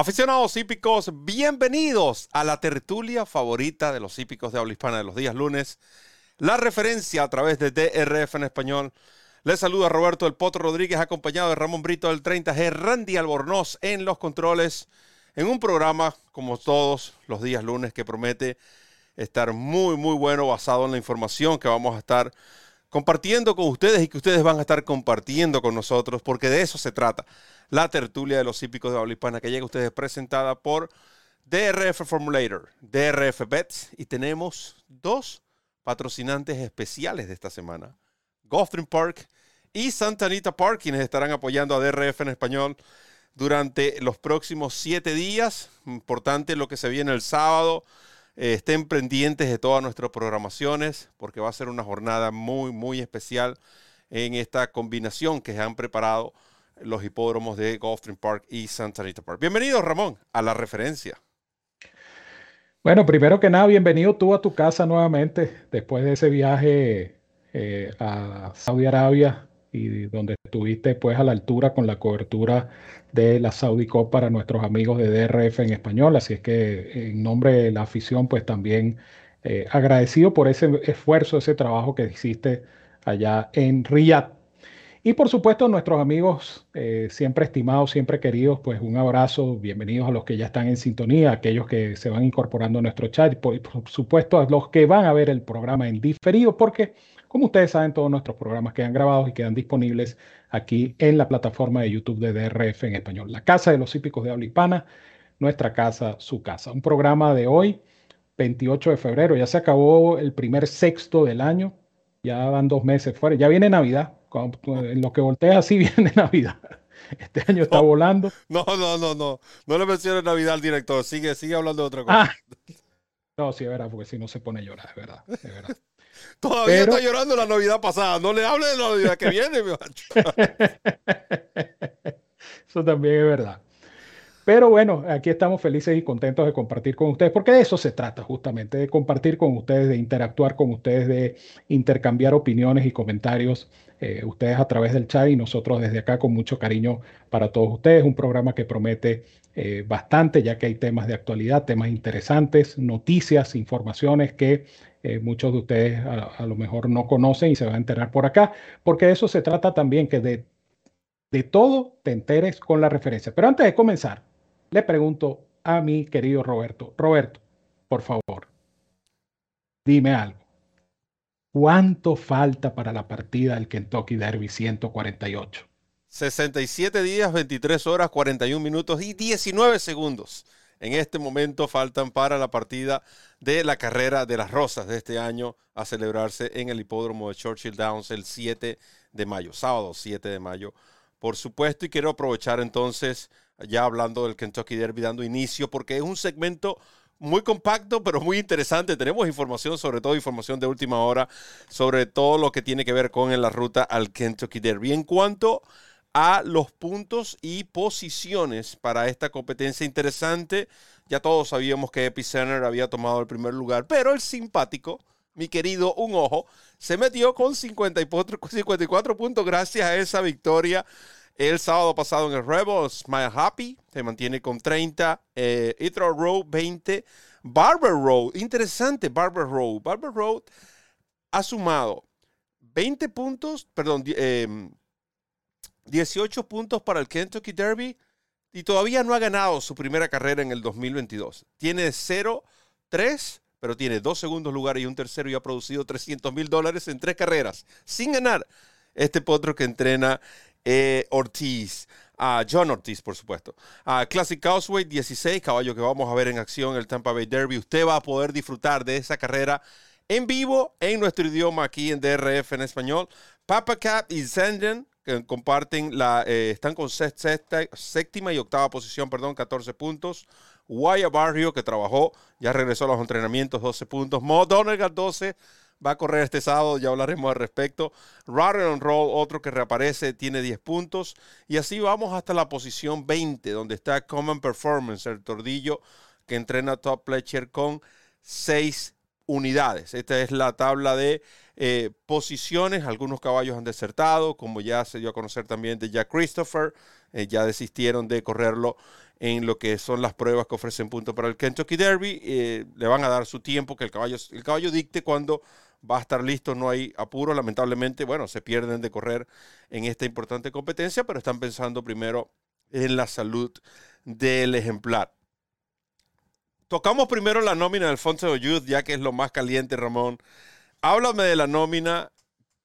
Aficionados hípicos, bienvenidos a la tertulia favorita de los hípicos de habla hispana de los días lunes. La referencia a través de DRF en español. Les saluda Roberto del Potro Rodríguez, acompañado de Ramón Brito del 30G, Randy Albornoz en los controles, en un programa, como todos los días lunes, que promete estar muy, muy bueno, basado en la información que vamos a estar compartiendo con ustedes y que ustedes van a estar compartiendo con nosotros, porque de eso se trata la tertulia de los hípicos de habla que llega a ustedes presentada por DRF Formulator, DRF Bets y tenemos dos patrocinantes especiales de esta semana, Gulfstream Park y Santa Anita Park, quienes estarán apoyando a DRF en español durante los próximos siete días. Importante lo que se viene el sábado. Eh, estén pendientes de todas nuestras programaciones porque va a ser una jornada muy, muy especial en esta combinación que se han preparado los hipódromos de Gulfstream Park y Santa Anita Park. Bienvenido, Ramón, a la referencia. Bueno, primero que nada, bienvenido tú a tu casa nuevamente después de ese viaje eh, a Saudi Arabia y donde estuviste pues a la altura con la cobertura de la Saudi Cup para nuestros amigos de DRF en español. Así es que en nombre de la afición pues también eh, agradecido por ese esfuerzo, ese trabajo que hiciste allá en Riyadh. Y por supuesto, nuestros amigos eh, siempre estimados, siempre queridos, pues un abrazo, bienvenidos a los que ya están en sintonía, aquellos que se van incorporando a nuestro chat, y por, supuesto a los que van a ver el programa en diferido, porque como ustedes saben, todos nuestros programas quedan grabados y quedan disponibles aquí en la plataforma de YouTube de DRF en español. La Casa de los Hípicos de Habla Hispana, nuestra casa, su casa. Un programa de hoy, 28 de febrero, ya se acabó el primer sexto del año, ya van dos meses fuera, ya viene Navidad, en lo que voltea así viene Navidad. Este año está volando. No, no, no, no. No le menciones Navidad al director. Sigue, sigue hablando de otra cosa. Ah. No, sí, es verdad, porque si no se pone a llorar, es verdad. Es verdad. Todavía está llorando la Navidad pasada. No le hable de la Navidad que viene, mi Eso también es verdad. Pero bueno, aquí estamos felices y contentos de compartir con ustedes, porque de eso se trata justamente, de compartir con ustedes, de interactuar con ustedes, de intercambiar opiniones y comentarios, eh, ustedes a través del chat y nosotros desde acá con mucho cariño para todos ustedes. Un programa que promete eh, bastante, ya que hay temas de actualidad, temas interesantes, noticias, informaciones que eh, muchos de ustedes a, lo mejor no conocen y se van a enterar por acá, porque de eso se trata también, que de, de todo te enteres con la referencia. Pero antes de comenzar, le pregunto a mi querido Roberto. Roberto, por favor, dime algo. ¿Cuánto falta para la partida del Kentucky Derby 148? 67 días, 23 horas, 41 minutos y 19 segundos. En este momento faltan para la partida de la carrera de las rosas de este año a celebrarse en el hipódromo de Churchill Downs el 7 de mayo, sábado 7 de mayo, por supuesto. Y quiero aprovechar entonces ya hablando del Kentucky Derby, dando inicio, porque es un segmento muy compacto, pero muy interesante. Tenemos información, sobre todo información de última hora, sobre todo lo que tiene que ver con la ruta al Kentucky Derby. En cuanto a los puntos y posiciones para esta competencia interesante, ya todos sabíamos que Epicenter había tomado el primer lugar, pero el simpático, mi querido Un Ojo, se metió con 54, 54 puntos gracias a esa victoria el sábado pasado en el Rebel, Smile Happy se mantiene con 30. Eh, Road 20. Barber Road, interesante Barber Road. Barber Road ha sumado 20 puntos, perdón, 18 em, puntos para el Kentucky Derby y todavía no ha ganado su primera carrera en el 2022. Tiene 0-3, pero tiene dos segundos lugares y un tercero y ha producido 300 mil dólares en tres carreras sin ganar. Este potro que entrena eh, Ortiz. a John Ortiz, por supuesto. a Classic Causeway 16, caballo que vamos a ver en acción en el Tampa Bay Derby. Usted va a poder disfrutar de esa carrera en vivo en nuestro idioma aquí en DRF en español. Papa Cap y Zenden comparten la, eh, están con sexta, séptima y octava posición, perdón, 14 puntos. Wyatt Barrio, que trabajó, ya regresó a los entrenamientos, 12 puntos. Mo Donegal, 12. Va a correr este sábado, ya hablaremos al respecto. Rather and Roll, otro que reaparece, tiene 10 puntos. Y así vamos hasta la posición 20, donde está Common Performance, el tordillo que entrena Top Pletcher con 6 unidades. Esta es la tabla de eh, posiciones. Algunos caballos han desertado, como ya se dio a conocer también de Jack Christopher. Eh, ya desistieron de correrlo en lo que son las pruebas que ofrecen puntos para el Kentucky Derby. Eh, le van a dar su tiempo, que el caballo, el caballo dicte cuando va a estar listo, no hay apuro. Lamentablemente, bueno, se pierden de correr en esta importante competencia, pero están pensando primero en la salud del ejemplar. Tocamos primero la nómina del Alfonso Youth, ya que es lo más caliente, Ramón. Háblame de la nómina.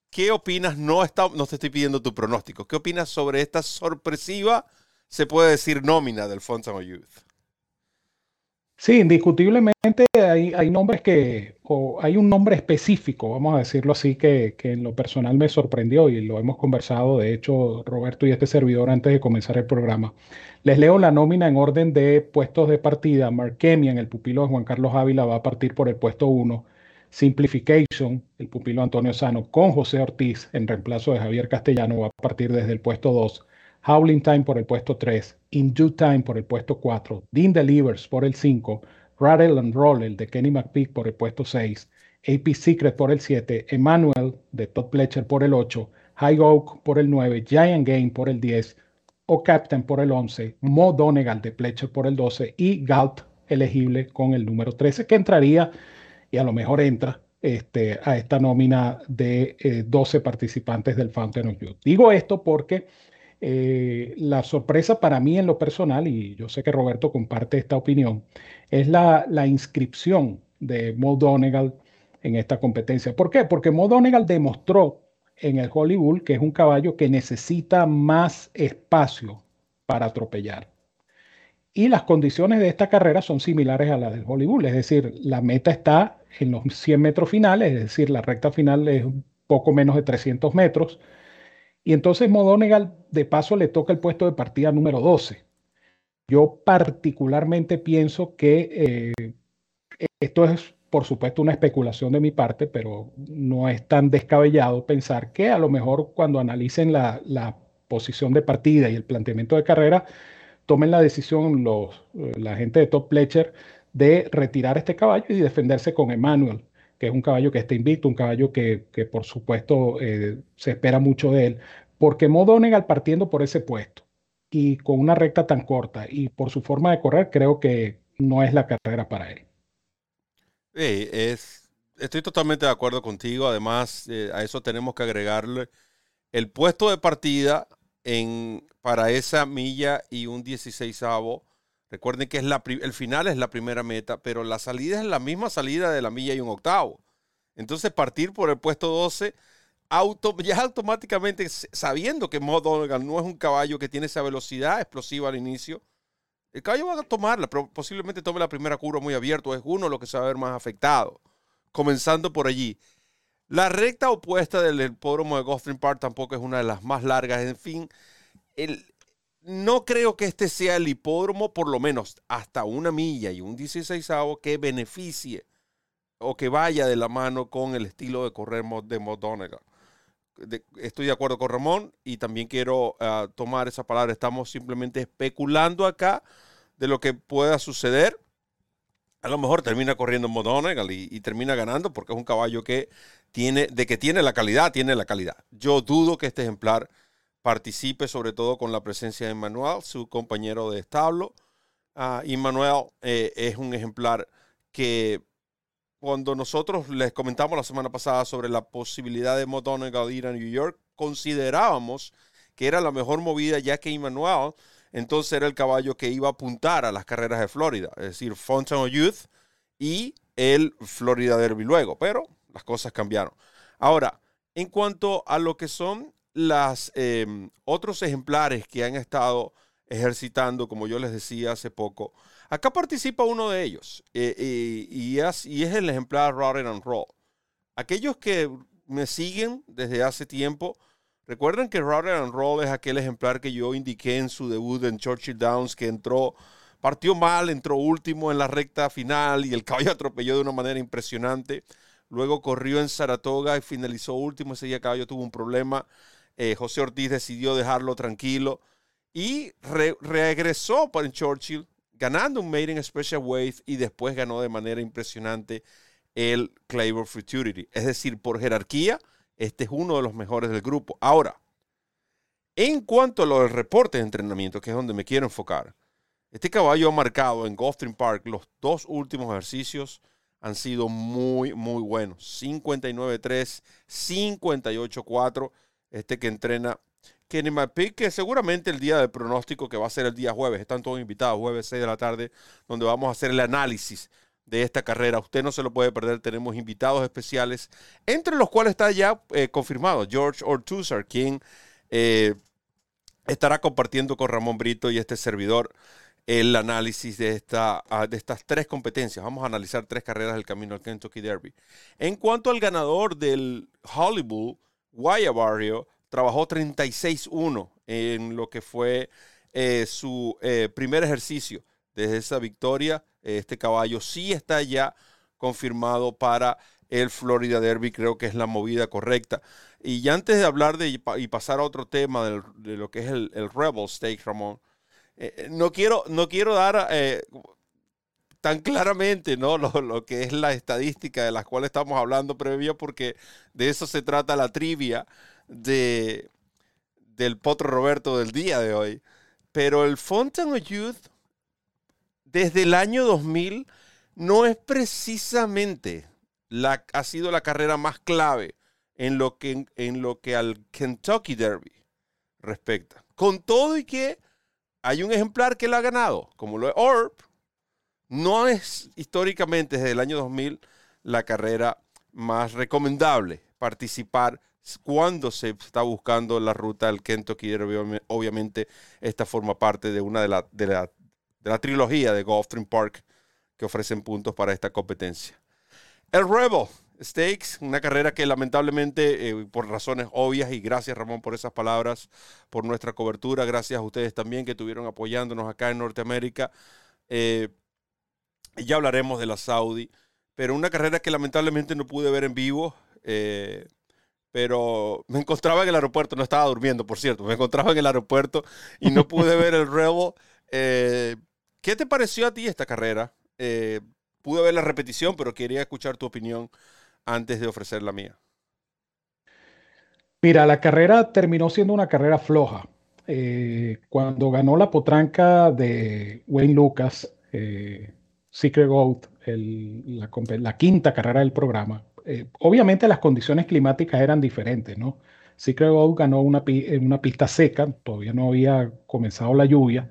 ¿Qué opinas? No, está, no te estoy pidiendo tu pronóstico. ¿Qué opinas sobre esta sorpresiva, se puede decir, nómina del Alfonso Youth? Sí, indiscutiblemente hay, nombres que, o hay un nombre específico, vamos a decirlo así, que, que, en lo personal me sorprendió y lo hemos conversado, de hecho, Roberto y este servidor antes de comenzar el programa. Les leo la nómina en orden de puestos de partida. Mark Kemian, el pupilo de Juan Carlos Ávila, va a partir por el puesto 1. Simplification, el pupilo Antonio Sano, con José Ortiz en reemplazo de Javier Castellano, va a partir desde el puesto 2. Howling Time por el puesto 3. In Due Time por el puesto 4. Dean Delivers por el 5. Rattle and Roll, el de Kenny McPeak por el puesto 6. AP Secret por el 7. Emmanuel de Todd Pletcher por el 8. High Oak por el 9. Giant Game por el 10 o Captain por el 11, Mo Donegal de Pletcher por el 12 y Galt elegible con el número 13 que entraría y a lo mejor entra este, a esta nómina de 12 eh, participantes del Fountain of Youth. Digo esto porque eh, la sorpresa para mí en lo personal, y yo sé que Roberto comparte esta opinión, es la, inscripción de Mo Donegal en esta competencia. ¿Por qué? Porque Mo Donegal demostró en el Hollywood, que es un caballo que necesita más espacio para atropellar. Y las condiciones de esta carrera son similares a las del Hollywood, es decir, la meta está en los 100 metros finales, es decir, la recta final es poco menos de 300 metros. Y entonces Modonegal de paso le toca el puesto de partida número 12. Yo particularmente pienso que eh, esto es por supuesto una especulación de mi parte, pero no es tan descabellado pensar que a lo mejor cuando analicen la, posición de partida y el planteamiento de carrera, tomen la decisión los, eh, la gente de Top Pletcher de retirar este caballo y defenderse con Emmanuel, que es un caballo que está invicto, un caballo que, por supuesto eh, se espera mucho de él, porque Modonegal partiendo por ese puesto y con una recta tan corta y por su forma de correr, creo que no es la carrera para él. Es, estoy totalmente de acuerdo contigo. Además, eh, a eso tenemos que agregarle el puesto de partida en, para esa milla y un 16 avo. Recuerden que es el final es la primera meta, pero la salida es la misma salida de la milla y un octavo. Entonces, partir por el puesto 12, auto, ya automáticamente sabiendo que Mo no es un caballo que tiene esa velocidad explosiva al inicio, el caballo va a tomarla, pero posiblemente tome la primera curva muy abierto. Es uno lo que se va a ver más afectado. Comenzando por allí. La recta opuesta del hipódromo de Gotham Park tampoco es una de las más largas. En fin, el, no creo que este sea el hipódromo, por lo menos hasta una milla y un 16 que beneficie o que vaya de la mano con el estilo de correr de McDonagall. estoy de acuerdo con Ramón y también quiero ah, tomar esa palabra. Estamos simplemente especulando acá de lo que pueda suceder. A lo mejor termina corriendo en y, y, termina ganando porque es un caballo que tiene, de que tiene la calidad, tiene la calidad. Yo dudo que este ejemplar participe, sobre todo con la presencia de Manuel, su compañero de establo. y Manuel eh, es un ejemplar que cuando nosotros les comentamos la semana pasada sobre la posibilidad de McDonald ir a New York, considerábamos que era la mejor movida ya que Emmanuel entonces era el caballo que iba a apuntar a las carreras de Florida, es decir, Fountain of Youth y el Florida Derby luego, pero las cosas cambiaron. Ahora, en cuanto a lo que son los em, otros ejemplares que han estado ejercitando, como yo les decía hace poco, acá participa uno de ellos eh, y, es, el ejemplar Rotten and Roll. Aquellos que me siguen desde hace tiempo, Recuerden que Rather and Roll es aquel ejemplar que yo indiqué en su debut en Churchill Downs que entró partió mal, entró último en la recta final y el caballo atropelló de una manera impresionante. Luego corrió en Saratoga y finalizó último. Ese día el caballo tuvo un problema. Eh, José Ortiz decidió dejarlo tranquilo y regresó para Churchill ganando un Maiden Special Weight y después ganó de manera impresionante el Claver Futurity. Es decir, por jerarquía, este es uno de los mejores del grupo. Ahora, en cuanto a los reportes de entrenamiento, que es donde me quiero enfocar, este caballo ha marcado en Gulfstream Park los dos últimos ejercicios han sido muy, muy buenos. 59-3, 58-4. Este que entrena Kenny McPeak, que seguramente el día del pronóstico, que va a ser el día jueves, están todos invitados, jueves 6 de la tarde, donde vamos a hacer el análisis de esta carrera. Usted no se lo puede perder. Tenemos invitados especiales, entre los cuales está ya eh, confirmado George Ortuzar, quien eh, estará compartiendo con Ramón Brito y este servidor el análisis de, esta, ah, de estas tres competencias. Vamos a analizar tres carreras del camino al Kentucky Derby. En cuanto al ganador del Hollywood, Guaya Barrio, trabajó 36-1 en lo que fue eh, su eh, primer ejercicio. Desde esa victoria, este caballo sí está ya confirmado para el Florida Derby. Creo que es la movida correcta. Y antes de hablar de y pasar a otro tema de lo que es el, el Rebel Stakes, Ramón, eh, eh, no, quiero, no quiero dar eh, tan claramente ¿no? Lo, que es la estadística de las cuales estamos hablando previo, porque de eso se trata la trivia de, del Potro Roberto del día de hoy. Pero el Fountain of Youth, desde el año 2000, no es precisamente la, ha sido la carrera más clave en lo que, en lo que al Kentucky Derby respecta. Con todo y que hay un ejemplar que lo ha ganado, como lo es Orb. No es históricamente desde el año 2000 la carrera más recomendable participar cuando se está buscando la ruta del Kentucky Derby. Obviamente, esta forma parte de una de la, de la, de la trilogía de Gulfstream Park que ofrecen puntos para esta competencia. El Rebel Stakes, una carrera que lamentablemente, eh, por razones obvias, y gracias Ramón por esas palabras, por nuestra cobertura, gracias a ustedes también que estuvieron apoyándonos acá en Norteamérica. Eh, ya hablaremos de la Saudi, pero una carrera que lamentablemente no pude ver en vivo. Eh, pero me encontraba en el aeropuerto, no estaba durmiendo, por cierto, me encontraba en el aeropuerto y no pude ver el Rebel. ¿Qué te pareció a ti esta carrera? pude ver la repetición, pero quería escuchar tu opinión antes de ofrecer la mía? Mira, la carrera terminó siendo una carrera floja. Eh, cuando ganó la potranca de Wayne Lucas, eh, Secret Gold, la, quinta carrera del programa, eh, obviamente las condiciones climáticas eran diferentes, ¿no? Secret Gold ganó una, una pista seca, todavía no había comenzado la lluvia,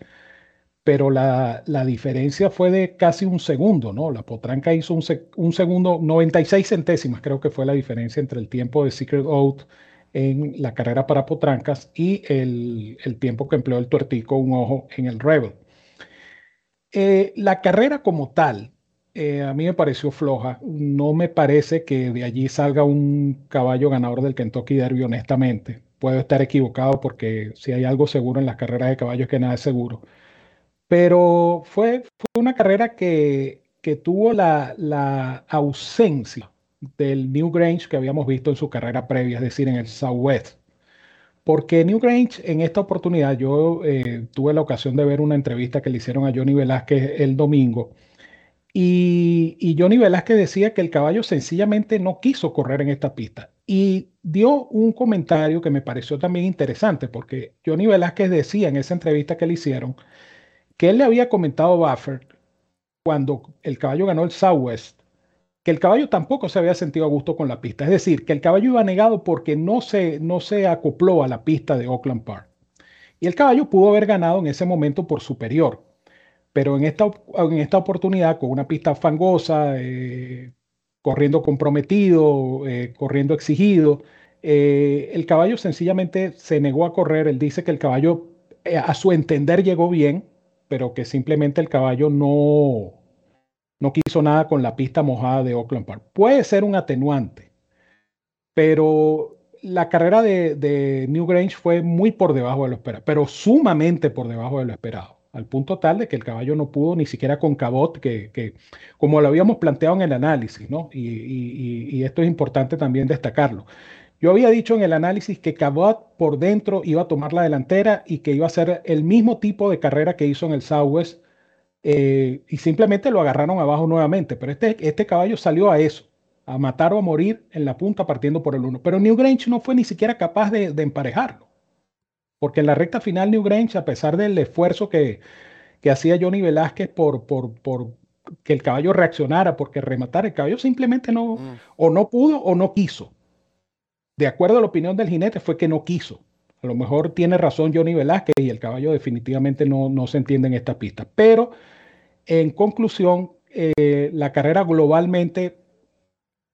pero la, diferencia fue de casi un segundo, ¿no? La potranca hizo un, segundo, 96 centésimas creo que fue la diferencia entre el tiempo de Secret Oath en la carrera para potrancas y el, tiempo que empleó el tuertico, un ojo en el Rebel. Eh, la carrera como tal, eh, a mí me pareció floja. No me parece que de allí salga un caballo ganador del Kentucky Derby, honestamente. Puedo estar equivocado porque si hay algo seguro en las carreras de caballos que nada es seguro pero fue, una carrera que, que tuvo la, la, ausencia del New Grange que habíamos visto en su carrera previa, es decir, en el Southwest. Porque New Grange, en esta oportunidad, yo eh, tuve la ocasión de ver una entrevista que le hicieron a Johnny Velázquez el domingo. Y, y, Johnny Velázquez decía que el caballo sencillamente no quiso correr en esta pista. Y dio un comentario que me pareció también interesante, porque Johnny Velázquez decía en esa entrevista que le hicieron que él le había comentado a Buffer cuando el caballo ganó el Southwest, que el caballo tampoco se había sentido a gusto con la pista. Es decir, que el caballo iba negado porque no se, no se acopló a la pista de Oakland Park. Y el caballo pudo haber ganado en ese momento por superior. Pero en esta, en esta oportunidad, con una pista fangosa, eh, corriendo comprometido, eh, corriendo exigido, eh, el caballo sencillamente se negó a correr. Él dice que el caballo, a su entender, llegó bien, pero que simplemente el caballo no, no quiso nada con la pista mojada de Oakland Park. Puede ser un atenuante, pero la carrera de, New Grange fue muy por debajo de lo esperado, pero sumamente por debajo de lo esperado. al punto tal de que el caballo no pudo ni siquiera con Cabot, que, como lo habíamos planteado en el análisis, ¿no? Y, esto es importante también destacarlo. Yo había dicho en el análisis que Cabot por dentro iba a tomar la delantera y que iba a hacer el mismo tipo de carrera que hizo en el Southwest eh, y simplemente lo agarraron abajo nuevamente. Pero este, este caballo salió a eso, a matar o a morir en la punta partiendo por el uno. Pero Newgrange no fue ni siquiera capaz de, emparejarlo. Porque en la recta final Newgrange, a pesar del esfuerzo que, hacía Johnny Velázquez por, por, por, que el caballo reaccionara, porque rematar el caballo simplemente no, mm. o no pudo o no quiso. De acuerdo a la opinión del jinete, fue que no quiso. A lo mejor tiene razón Johnny Velázquez y el caballo definitivamente no, no se entiende en esta pista. Pero en conclusión, eh, la carrera globalmente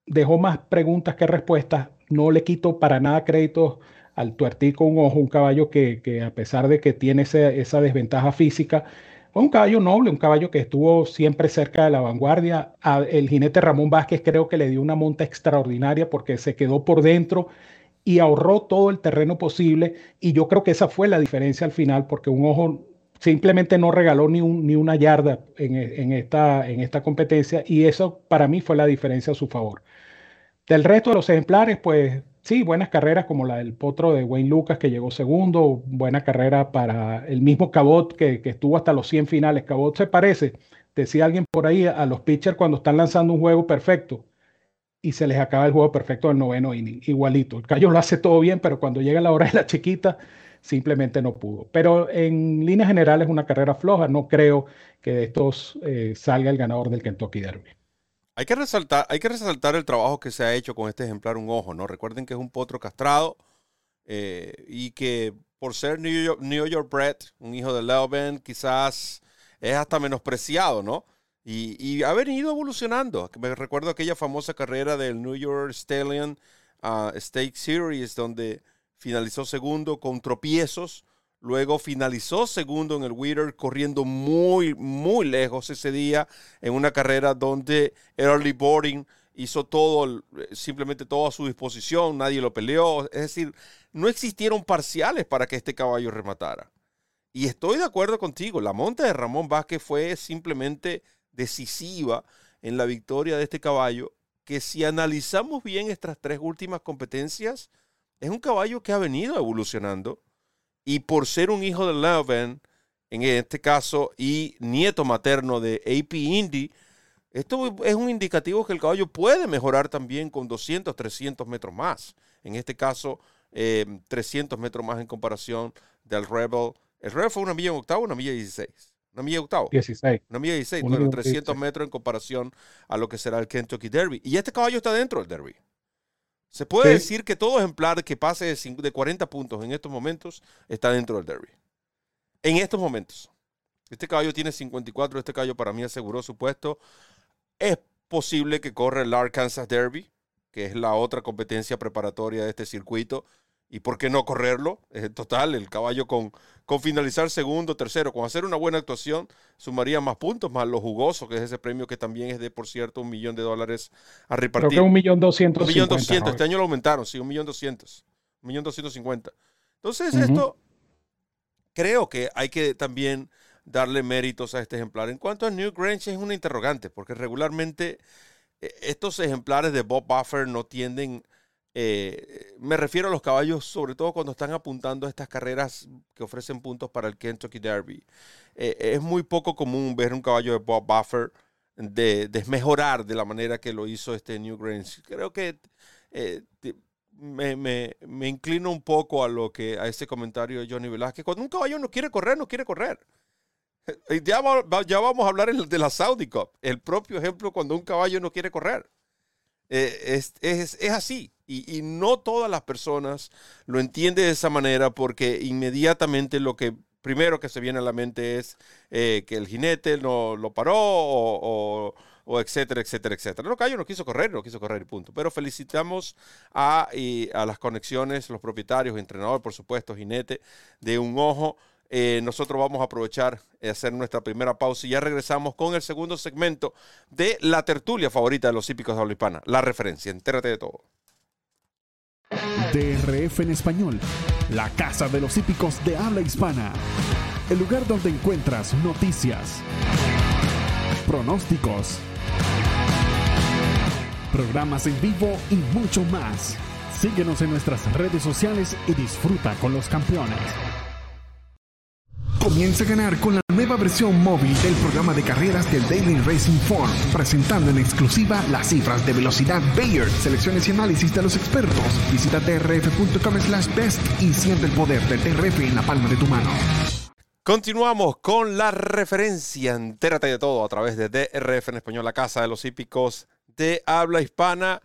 dejó más preguntas que respuestas. No le quito para nada crédito al tuertico un ojo, un caballo que, a pesar de que tiene esa desventaja física, fue un caballo noble, un caballo que estuvo siempre cerca de la vanguardia. el jinete Ramón Vázquez creo que le dio una monta extraordinaria porque se quedó por dentro y ahorró todo el terreno posible. Y yo creo que esa fue la diferencia al final, porque un ojo simplemente no regaló ni, ni una yarda en, esta, en esta competencia y eso para mí fue la diferencia a su favor. Del resto de los ejemplares, pues sí, buenas carreras como la del potro de Wayne Lucas que llegó segundo, buena carrera para el mismo Cabot que, que estuvo hasta los 100 finales. Cabot se parece, decía alguien por ahí, a los pitchers cuando están lanzando un juego perfecto y se les acaba el juego perfecto del noveno inning, igualito. El Cayo lo hace todo bien, pero cuando llega la hora de la chiquita, simplemente no pudo. Pero en líneas generales es una carrera floja. No creo que de estos eh, salga el ganador del Kentucky Derby. Hay que, resaltar, hay que resaltar el trabajo que se ha hecho con este ejemplar Un Ojo, ¿no? Recuerden que es un potro castrado eh, y que por ser New York, New York bred, un hijo de Leuven, quizás es hasta menospreciado, ¿no? Y, ha venido evolucionando. Me recuerdo aquella famosa carrera del New York Stallion uh, Stake Series, donde finalizó segundo con tropiezos, luego finalizó segundo en el Wheeler corriendo muy, muy lejos ese día en una carrera donde Early Boarding hizo todo, simplemente todo a su disposición, nadie lo peleó, es decir, no existieron parciales para que este caballo rematara. Y estoy de acuerdo contigo, la monta de Ramón Vázquez fue simplemente decisiva en la victoria de este caballo, que si analizamos bien estas tres últimas competencias, es un caballo que ha venido evolucionando y por ser un hijo de Leuven, en este caso, y nieto materno de AP Indy, esto es un indicativo que el caballo puede mejorar también con 200, 300 metros más. En este caso, 300 eh, metros más en comparación del Rebel. El Rebel fue una milla en octavo, una milla 16. Una milla octavo. 16. Una milla 16. Bueno, 300 metros en comparación a lo que será el Kentucky Derby. Y este caballo está dentro del Derby. Se puede decir que todo ejemplar que pase de 40 puntos en estos momentos está dentro del derby. En estos momentos. Este caballo tiene 54, este caballo para mí aseguró su puesto. Es posible que corra el Arkansas Derby, que es la otra competencia preparatoria de este circuito. ¿Y por qué no correrlo? En total, el caballo con, con finalizar segundo, tercero, con hacer una buena actuación, sumaría más puntos, más lo jugoso, que es ese premio que también es de, por cierto, un millón de dólares a repartir. Creo que un millón doscientos. Un millón doscientos. Este año lo aumentaron, sí, un millón doscientos. Un millón doscientos cincuenta. Entonces, esto creo que hay que también darle méritos a este ejemplar. En cuanto a New Grange, es una interrogante, porque regularmente eh, estos ejemplares de Bob Buffer no tienden eh, me refiero a los caballos, sobre todo cuando están apuntando a estas carreras que ofrecen puntos para el Kentucky Derby. Eh, es muy poco común ver un caballo de Bob Buffer de desmejorar de la manera que lo hizo este New Grange. Creo que eh, me, inclino un poco a lo que a ese comentario de Johnny Velázquez. Cuando un caballo no quiere correr, no quiere correr. Ya, ya vamos a hablar de la Saudi Cup. El propio ejemplo cuando un caballo no quiere correr. Es, es, es así. Y, no todas las personas lo entienden de esa manera porque inmediatamente lo que primero que se viene a la mente es eh, que el jinete no lo paró o, etcétera, etcétera, etcétera. No, Cayo no quiso correr, no quiso correr y punto. Pero felicitamos a, a las conexiones, los propietarios, entrenador, por supuesto, jinete de un ojo. Eh, nosotros vamos a aprovechar y hacer nuestra primera pausa y ya regresamos con el segundo segmento de la tertulia favorita de los hípicos de habla hispana, la referencia. Entérate de todo. DRF en español, la casa de los hípicos de habla hispana. el lugar donde encuentras noticias, pronósticos, programas en vivo y mucho más. Síguenos en nuestras redes sociales y disfruta con los campeones. Comienza a ganar con la nueva versión móvil del programa de carreras del Daily Racing Form, presentando en exclusiva las cifras de velocidad Bayer, selecciones y análisis de los expertos. Visita trf.com slash best y siente el poder del TRF en la palma de tu mano. Continuamos con la referencia. Entérate de todo a través de DRF en español, la casa de los hípicos de habla hispana.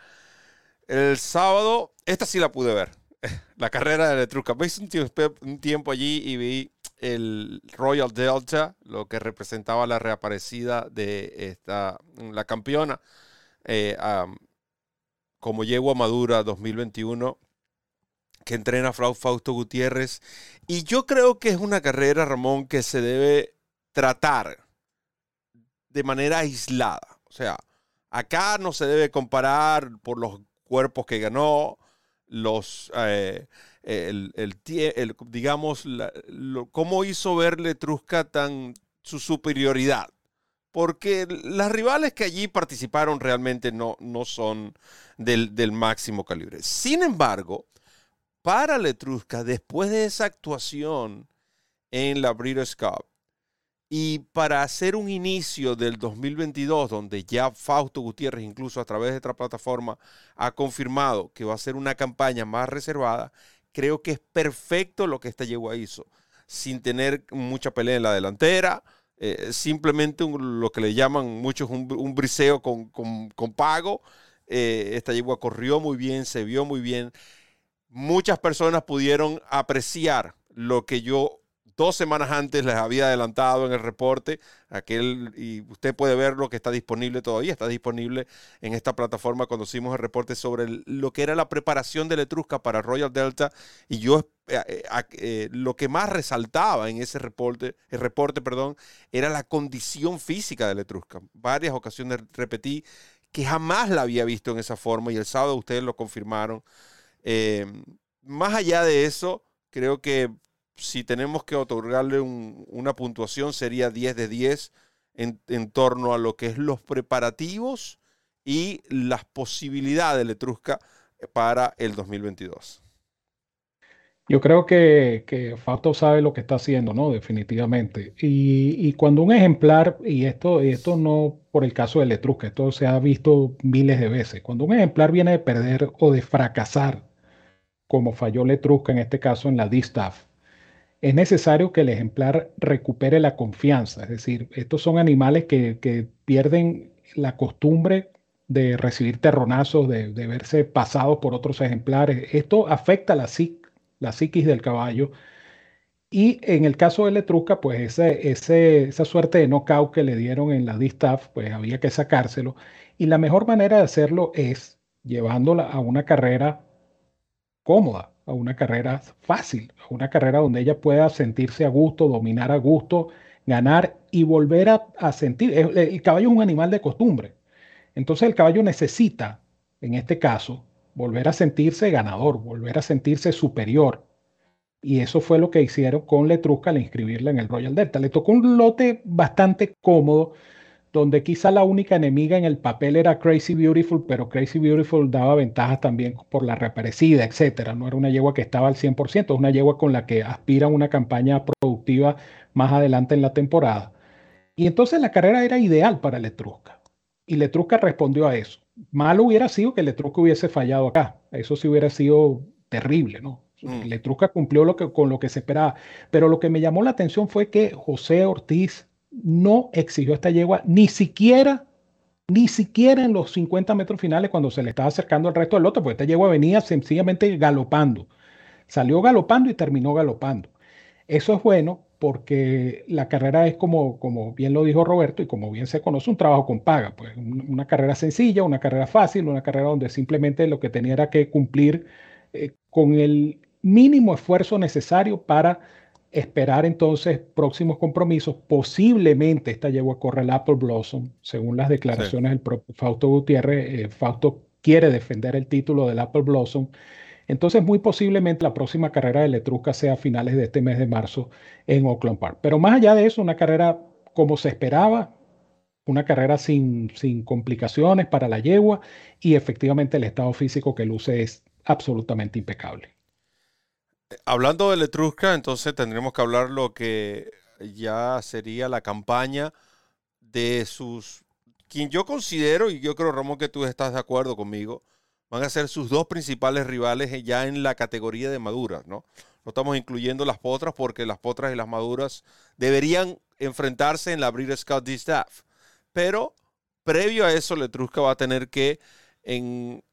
El sábado, esta sí la pude ver. La carrera de Etrusca. Veis un tiempo allí y vi el Royal Delta, lo que representaba la reaparecida de esta, la campeona, eh, como yegua madura 2021, que entrena Fausto Gutiérrez. Y yo creo que es una carrera, Ramón, que se debe tratar de manera aislada. O sea, acá no se debe comparar por los cuerpos que ganó, los... Eh, el, el, digamos, cómo hizo ver Letrusca tan su superioridad. Porque las rivales que allí participaron realmente no, no son del, del máximo calibre. Sin embargo, para Letrusca, después de esa actuación en la Breeders' Cup, y para hacer un inicio del 2022, donde ya Fausto Gutiérrez, incluso a través de esta plataforma, ha confirmado que va a ser una campaña más reservada, creo que es perfecto lo que esta yegua hizo, sin tener mucha pelea en la delantera, eh, simplemente lo que le llaman muchos un, briseo con, pago. Eh, esta yegua corrió muy bien, se vio muy bien. Muchas personas pudieron apreciar lo que yo dos semanas antes les había adelantado en el reporte, aquel, y usted puede ver lo que está disponible todavía, está disponible en esta plataforma cuando hicimos el reporte sobre lo que era la preparación de Letrusca para Royal Delta, y yo eh, eh, eh, lo que más resaltaba en ese reporte, el reporte, perdón, era la condición física de Letrusca. Varias ocasiones repetí que jamás la había visto en esa forma y el sábado ustedes lo confirmaron. más allá de eso, creo que si tenemos que otorgarle una puntuación, sería 10 de 10 en, torno a lo que es los preparativos y las posibilidades de Letrusca para el 2022. Yo creo que, que sabe lo que está haciendo, ¿no? Definitivamente. Y, cuando un ejemplar, y esto, esto no por el caso de Letrusca, esto se ha visto miles de veces, cuando un ejemplar viene de perder o de fracasar, como falló Letrusca en este caso en la D-Staff, es necesario que el ejemplar recupere la confianza. Es decir, estos son animales que, pierden la costumbre de recibir terronazos, de, verse pasados por otros ejemplares. Esto afecta la, la psiquis del caballo. Y en el caso de Letrusca, pues ese, esa suerte de knockout que le dieron en la distaff, pues había que sacárselo. Y la mejor manera de hacerlo es llevándola a una carrera cómoda a una carrera fácil, a una carrera donde ella pueda sentirse a gusto, dominar a gusto, ganar y volver a, sentir. El, caballo es un animal de costumbre. Entonces el caballo necesita, en este caso, volver a sentirse ganador, volver a sentirse superior. Y eso fue lo que hicieron con Letrusca al inscribirla en el Royal Delta. Le tocó un lote bastante cómodo donde quizá la única enemiga en el papel era Crazy Beautiful, pero Crazy Beautiful daba ventajas también por la reaparecida, etcétera. No era una yegua que estaba al 100%, es una yegua con la que aspira una campaña productiva más adelante en la temporada. Y entonces la carrera era ideal para Letrusca. Y Letrusca respondió a eso. Malo hubiera sido que Letrusca hubiese fallado acá. Eso sí hubiera sido terrible, ¿no? Mm. Letrusca cumplió lo que, con lo que se esperaba. Pero lo que me llamó la atención fue que José Ortiz no exigió esta yegua ni siquiera, ni siquiera en los 50 metros finales cuando se le estaba acercando al resto del lote, porque esta yegua venía sencillamente galopando. Salió galopando y terminó galopando. Eso es bueno porque la carrera es como, como bien lo dijo Roberto y como bien se conoce, un trabajo con paga. Pues una carrera sencilla, una carrera fácil, una carrera donde simplemente lo que tenía era que cumplir eh, con el mínimo esfuerzo necesario para esperar entonces próximos compromisos. Posiblemente esta yegua corre el Apple Blossom, según las declaraciones del propio Fausto Gutiérrez. Eh, Fausto quiere defender el título del Apple Blossom Entonces, muy posiblemente la próxima carrera de Letrusca sea a finales de este mes de marzo en Oakland Park. Pero más allá de eso, una carrera como se esperaba, una carrera sin, sin complicaciones para la yegua y efectivamente el estado físico que luce es absolutamente impecable. Hablando de Letrusca, entonces tendremos que hablar lo que ya sería la campaña de sus, quien yo considero, y yo creo Ramón que tú estás de acuerdo conmigo, van a ser sus dos principales rivales ya en la categoría de maduras, ¿no? No estamos incluyendo las potras porque las potras y las maduras deberían enfrentarse en la Breeders' Scout Staff. Pero previo a eso, Letrusca va a tener que, en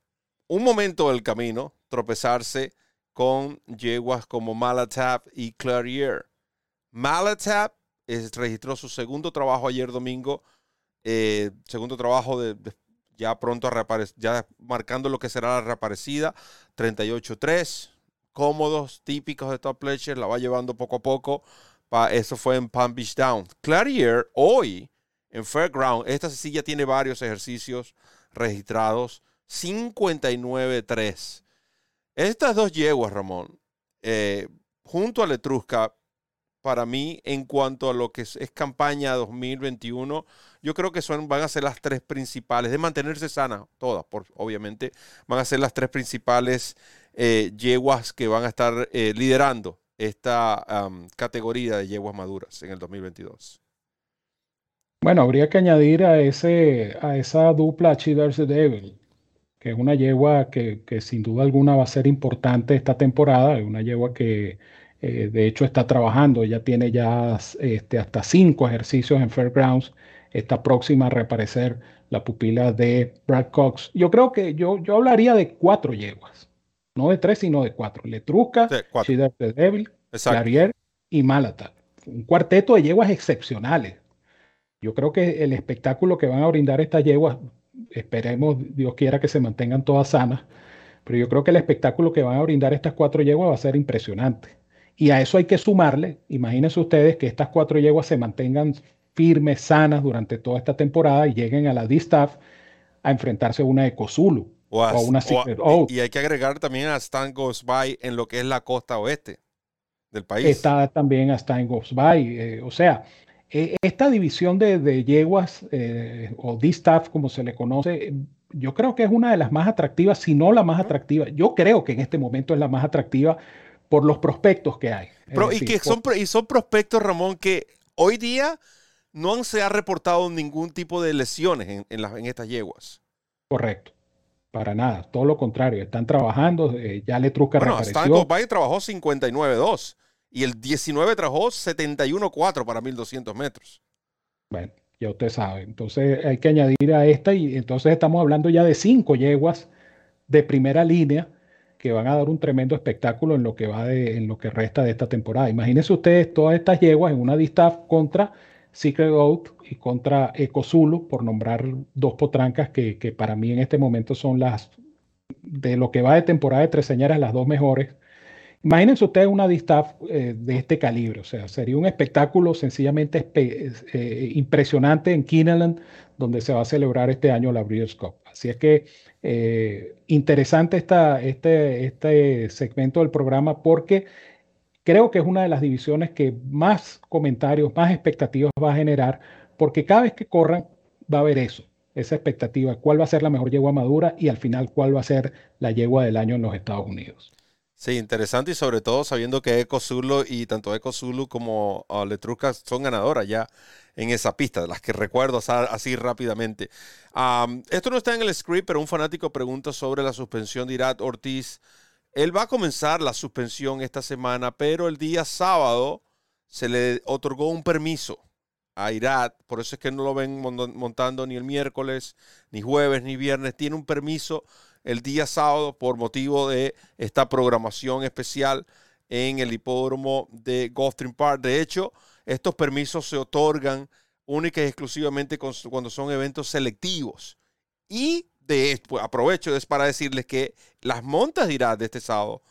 un momento del camino, tropezarse con yeguas como Malatap y Clarier. Malatap registró su segundo trabajo ayer domingo, eh, segundo trabajo de, ya pronto ya marcando lo que será la reaparecida, 38-3, cómodos, típicos de Top Pleasure, la va llevando poco a poco. eso fue en Palm Beach Down. Clarier hoy en Fairground, esta silla tiene varios ejercicios registrados, 59-3. Estas dos yeguas, Ramón, eh, junto a Letrusca, para mí, en cuanto a lo que es, campaña 2021, yo creo que son, van a ser las tres principales, de mantenerse sanas, todas, por, obviamente, van a ser las tres principales eh, yeguas que van a estar eh, liderando esta categoría de yeguas maduras en el 2022. Bueno, habría que añadir a, ese, a esa dupla Cheaters Devil, que es una yegua que, sin duda alguna va a ser importante esta temporada, es una yegua que eh, de hecho está trabajando, ya tiene ya este, hasta cinco ejercicios en Fairgrounds, está próxima a reaparecer la pupila de Brad Cox. Yo creo que yo, yo hablaría de cuatro yeguas, no de tres, sino de cuatro. Letrusca, Cheaters Devil, Clarier y Malata. Un cuarteto de yeguas excepcionales yo creo que el espectáculo que van a brindar estas yeguas, esperemos, Dios quiera que se mantengan todas sanas, pero yo creo que el espectáculo que van a brindar estas cuatro yeguas va a ser impresionante. Y a eso hay que sumarle, imagínense ustedes que estas cuatro yeguas se mantengan firmes, sanas durante toda esta temporada y lleguen a la D-Staff a enfrentarse a una Ecozulu o a, una Secret Y hay que agregar también a Stan Goes By en lo que es la costa oeste del país. Está también a Stan Goes By. Eh, o sea, eh, esta división de, yeguas eh, o D-Staff, como se le conoce, yo creo que es una de las más atractivas, si no la más atractiva. Yo creo que en este momento es la más atractiva por los prospectos que hay. y, que son, y son prospectos, Ramón, que hoy día no se ha reportado ningún tipo de lesiones en, en, estas yeguas. Correcto. Para nada, todo lo contrario, están trabajando, eh, ya le truca bueno, reapareció. Stan trabajó 59-2. Y el 19 trajo 71.4 para 1200 metros. Bueno, ya usted sabe. Entonces hay que añadir a esta y entonces estamos hablando ya de cinco yeguas de primera línea que van a dar un tremendo espectáculo en lo que va de, en lo que resta de esta temporada. Imagínense ustedes todas estas yeguas en una distaff contra Secret Oath y contra Ecozulu, por nombrar dos potrancas que, que, para mí en este momento son las de lo que va de temporada de tres señoras las dos mejores Imagínense ustedes una distaff eh, de este calibre, o sea, sería un espectáculo sencillamente eh, impresionante en Kineland, donde se va a celebrar este año la Breeders' Cup. Así es que eh, interesante esta, este, este segmento del programa porque creo que es una de las divisiones que más comentarios, más expectativas va a generar, porque cada vez que corran va a haber eso, esa expectativa, cuál va a ser la mejor yegua madura y al final cuál va a ser la yegua del año en los Estados Unidos. Sí, interesante y sobre todo sabiendo que Eco Zulu y tanto Eco Zulu como uh, Letruca son ganadoras ya en esa pista, de las que recuerdo así rápidamente. esto no está en el script, pero un fanático pregunta sobre la suspensión de Irat Ortiz. Él va a comenzar la suspensión esta semana, pero el día sábado se le otorgó un permiso a Irat, por eso es que no lo ven montando ni el miércoles, ni jueves, ni viernes. Tiene un permiso el día sábado por motivo de esta programación especial en el hipódromo de Gulfstream Park. De hecho, estos permisos se otorgan única y exclusivamente cuando son eventos selectivos. Y de pues, aprovecho es para decirles que las montas de de este sábado,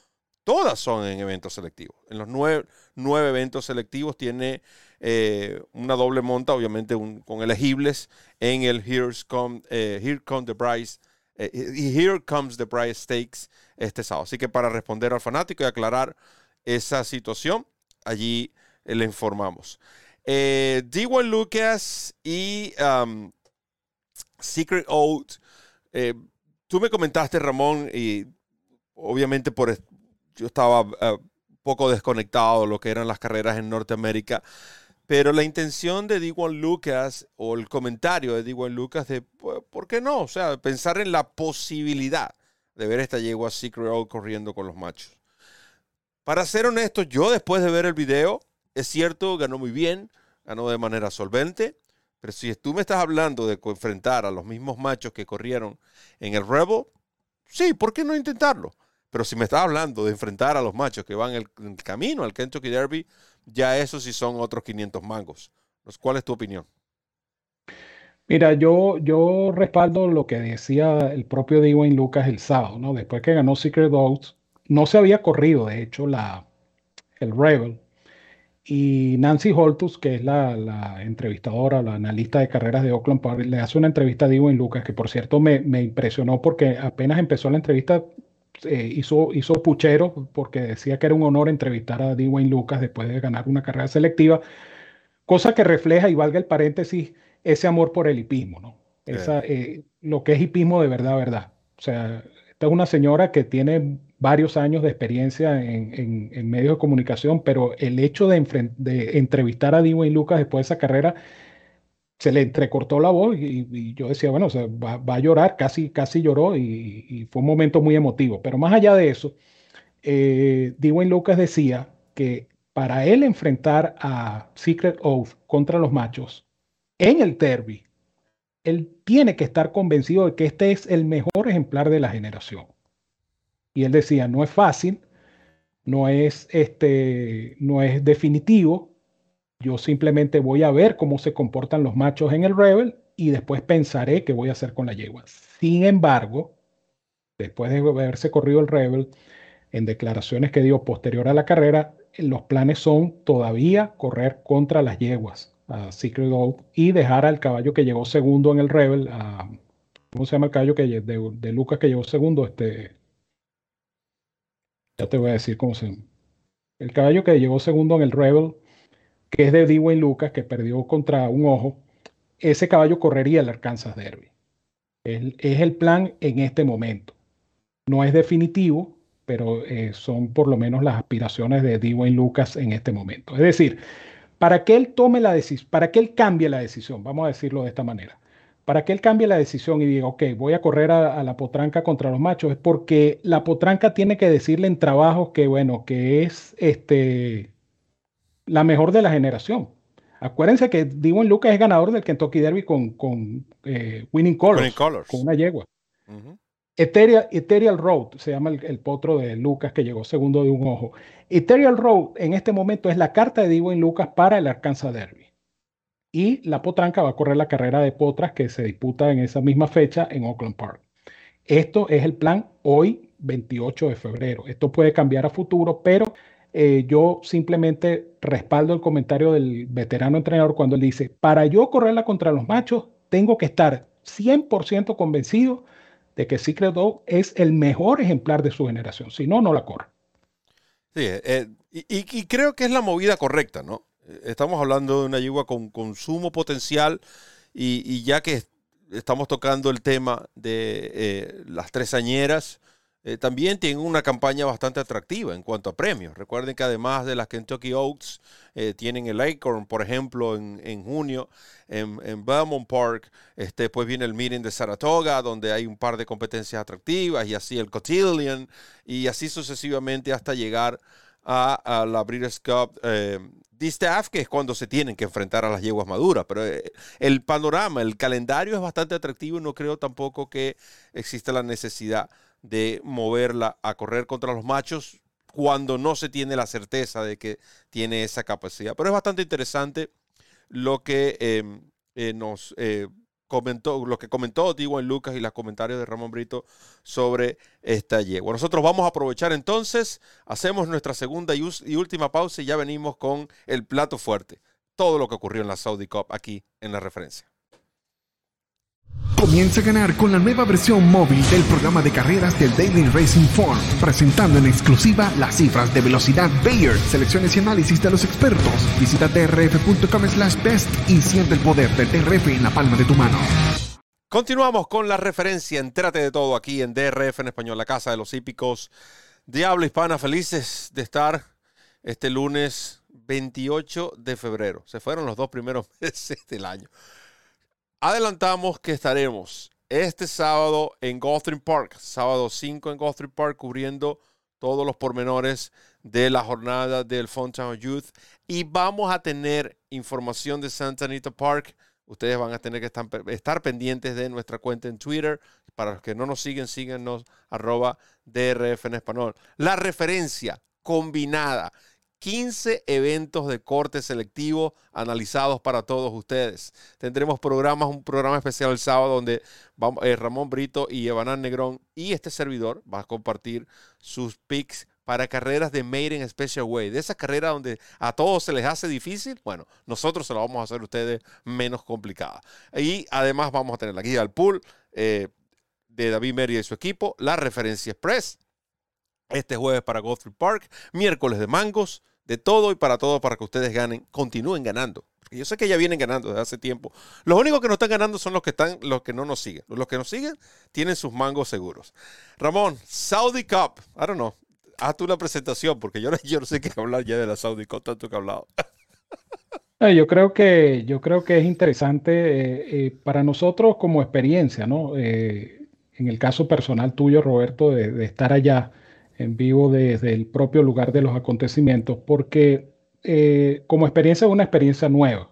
todas son en eventos selectivos. En los nueve, eventos selectivos tiene eh, una doble monta, obviamente con elegibles en el Here's Come, eh, Here Come the eh, y Here Comes the Price Stakes este sábado. Así que para responder al fanático y aclarar esa situación, allí le informamos. Eh, D1 Lucas y um, Secret Oath. Eh, tú me comentaste, Ramón, y obviamente por yo estaba un poco desconectado de lo que eran las carreras en Norteamérica. Pero la intención de D1 Lucas o el comentario de D1 Lucas de, ¿por qué no? O sea, pensar en la posibilidad de ver esta yegua Secret Oath corriendo con los machos. Para ser honesto, yo después de ver el video, es cierto, ganó muy bien, ganó de manera solvente, pero si tú me estás hablando de enfrentar a los mismos machos que corrieron en el Rebel, sí, ¿por qué no intentarlo? Pero si me estás hablando de enfrentar a los machos que van en el, camino al Kentucky Derby, ya eso sí son otros 500 mangos. ¿Cuál es tu opinión? Mira, yo, yo respaldo lo que decía el propio Dwayne Lucas el sábado, ¿no? Después que ganó Secret Dogs, no se había corrido, de hecho, la, el Rebel. Y Nancy Holtus, que es la, entrevistadora, la analista de carreras de Oakland le hace una entrevista a Dwayne Lucas, que por cierto me, impresionó porque apenas empezó la entrevista, eh, hizo, hizo puchero porque decía que era un honor entrevistar a Dwayne Lucas después de ganar una carrera selectiva, cosa que refleja, y valga el paréntesis, ese amor por el hipismo, ¿no? Esa, eh, lo que es hipismo de verdad, verdad. O sea, esta es una señora que tiene varios años de experiencia en, medios de comunicación, pero el hecho de, entrevistar a Dwayne Lucas después de esa carrera, se le entrecortó la voz y, yo decía, bueno, va, a llorar, casi, casi lloró y, fue un momento muy emotivo. Pero más allá de eso, eh, Dwayne Lucas decía que para él enfrentar a Secret Oath contra los machos, en el derby, él tiene que estar convencido de que este es el mejor ejemplar de la generación. Y él decía, no es fácil, no es, este, no es definitivo, yo simplemente voy a ver cómo se comportan los machos en el Rebel y después pensaré qué voy a hacer con la yegua. Sin embargo, después de haberse corrido el Rebel, en declaraciones que dio posterior a la carrera, los planes son todavía correr contra las yeguas a Secret Oath y dejar al caballo que llegó segundo en el Rebel, ¿cómo se llama el caballo que, de, Lucas que llegó segundo? Este, ya te voy a decir cómo se llama. El caballo que llegó segundo en el Rebel, que es de Dwayne Lucas, que perdió contra un ojo, ese caballo correría el Arkansas Derby. Es, es el plan en este momento. No es definitivo, pero eh, son por lo menos las aspiraciones de Dwayne Lucas en este momento. Es decir, para que él tome la decisión, para que él cambie la decisión, vamos a decirlo de esta manera, para que él cambie la decisión y diga, ok, voy a correr a, la potranca contra los machos, es porque la potranca tiene que decirle en trabajos que, bueno, que es este, la mejor de la generación. Acuérdense que Dwayne Lucas es ganador del Kentucky Derby con, con eh, Winning, Colors, con una yegua. Ethereal, Road se llama el, potro de Lucas que llegó segundo de un ojo. Ethereal Road en este momento es la carta de Divo en Lucas para el Arkansas Derby. Y la potranca va a correr la carrera de potras que se disputa en esa misma fecha en Oakland Park. Esto es el plan hoy, 28 de febrero. Esto puede cambiar a futuro, pero eh, yo simplemente respaldo el comentario del veterano entrenador cuando él dice, para yo correrla contra los machos, tengo que estar 100% convencido de que Secret Dog es el mejor ejemplar de su generación. Si no, no la corre. Sí, eh, y, creo que es la movida correcta, ¿no? Estamos hablando de una yegua con consumo potencial y, ya que estamos tocando el tema de eh, las tres añeras, eh, también tienen una campaña bastante atractiva en cuanto a premios. Recuerden que además de las Kentucky Oaks, eh, tienen el Acorn, por ejemplo, en, junio en, en, Belmont Park. Este, pues viene el meeting de Saratoga, donde hay un par de competencias atractivas, y así el Cotillion, y así sucesivamente hasta llegar a, la Breeders' Cup eh, staff que es cuando se tienen que enfrentar a las yeguas maduras. Pero eh, el panorama, el calendario es bastante atractivo y no creo tampoco que exista la necesidad de moverla a correr contra los machos cuando no se tiene la certeza de que tiene esa capacidad. Pero es bastante interesante lo que em, eh, nos eh, comentó, lo que comentó en Lucas y los comentarios de Ramón Brito sobre esta yegua. Nosotros vamos a aprovechar entonces, hacemos nuestra segunda y, y última pausa y ya venimos con el plato fuerte. Todo lo que ocurrió en la Saudi Cup aquí en la referencia. Comienza a ganar con la nueva versión móvil del programa de carreras del Daily Racing Form, presentando en exclusiva las cifras de velocidad Bayer, selecciones y análisis de los expertos. Visita drf.com slash best y siente el poder del DRF en la palma de tu mano. Continuamos con la referencia, entérate de todo aquí en DRF en español, la casa de los hípicos. Diablo Hispana, felices de estar este lunes 28 de febrero. Se fueron los dos primeros meses del año adelantamos que estaremos este sábado en Gotham Park, sábado 5 en Gotham Park, cubriendo todos los pormenores de la jornada del Fountain Youth. Y vamos a tener información de Santa Anita Park. Ustedes van a tener que estar, pendientes de nuestra cuenta en Twitter. Para los que no nos siguen, síguenos arroba DRF en español. La referencia combinada 15 eventos de corte selectivo analizados para todos ustedes. Tendremos programas, un programa especial el sábado donde eh, Ramón Brito y Evanán Negrón y este servidor va a compartir sus picks para carreras de Made in Special Way. De esas carreras donde a todos se les hace difícil, bueno, nosotros se lo vamos a hacer a ustedes menos complicada. Y además vamos a tener la guía del pool eh, de David Meri y su equipo, la referencia express, este jueves para Guthrie Park, miércoles de mangos, de todo y para todo para que ustedes ganen, continúen ganando. yo sé que ya vienen ganando desde hace tiempo. Los únicos que no están ganando son los que están, los que no nos siguen. Los que nos siguen tienen sus mangos seguros. Ramón, Saudi Cup. I don't know. Haz tú la presentación, porque yo, yo no sé qué hablar ya de la Saudi Cup, tanto que he hablado. Eh, yo creo que, yo creo que es interesante eh, eh, para nosotros como experiencia, ¿no? en el caso personal tuyo, Roberto, de estar allá en vivo desde el propio lugar de los acontecimientos, porque eh, como experiencia es una experiencia nueva.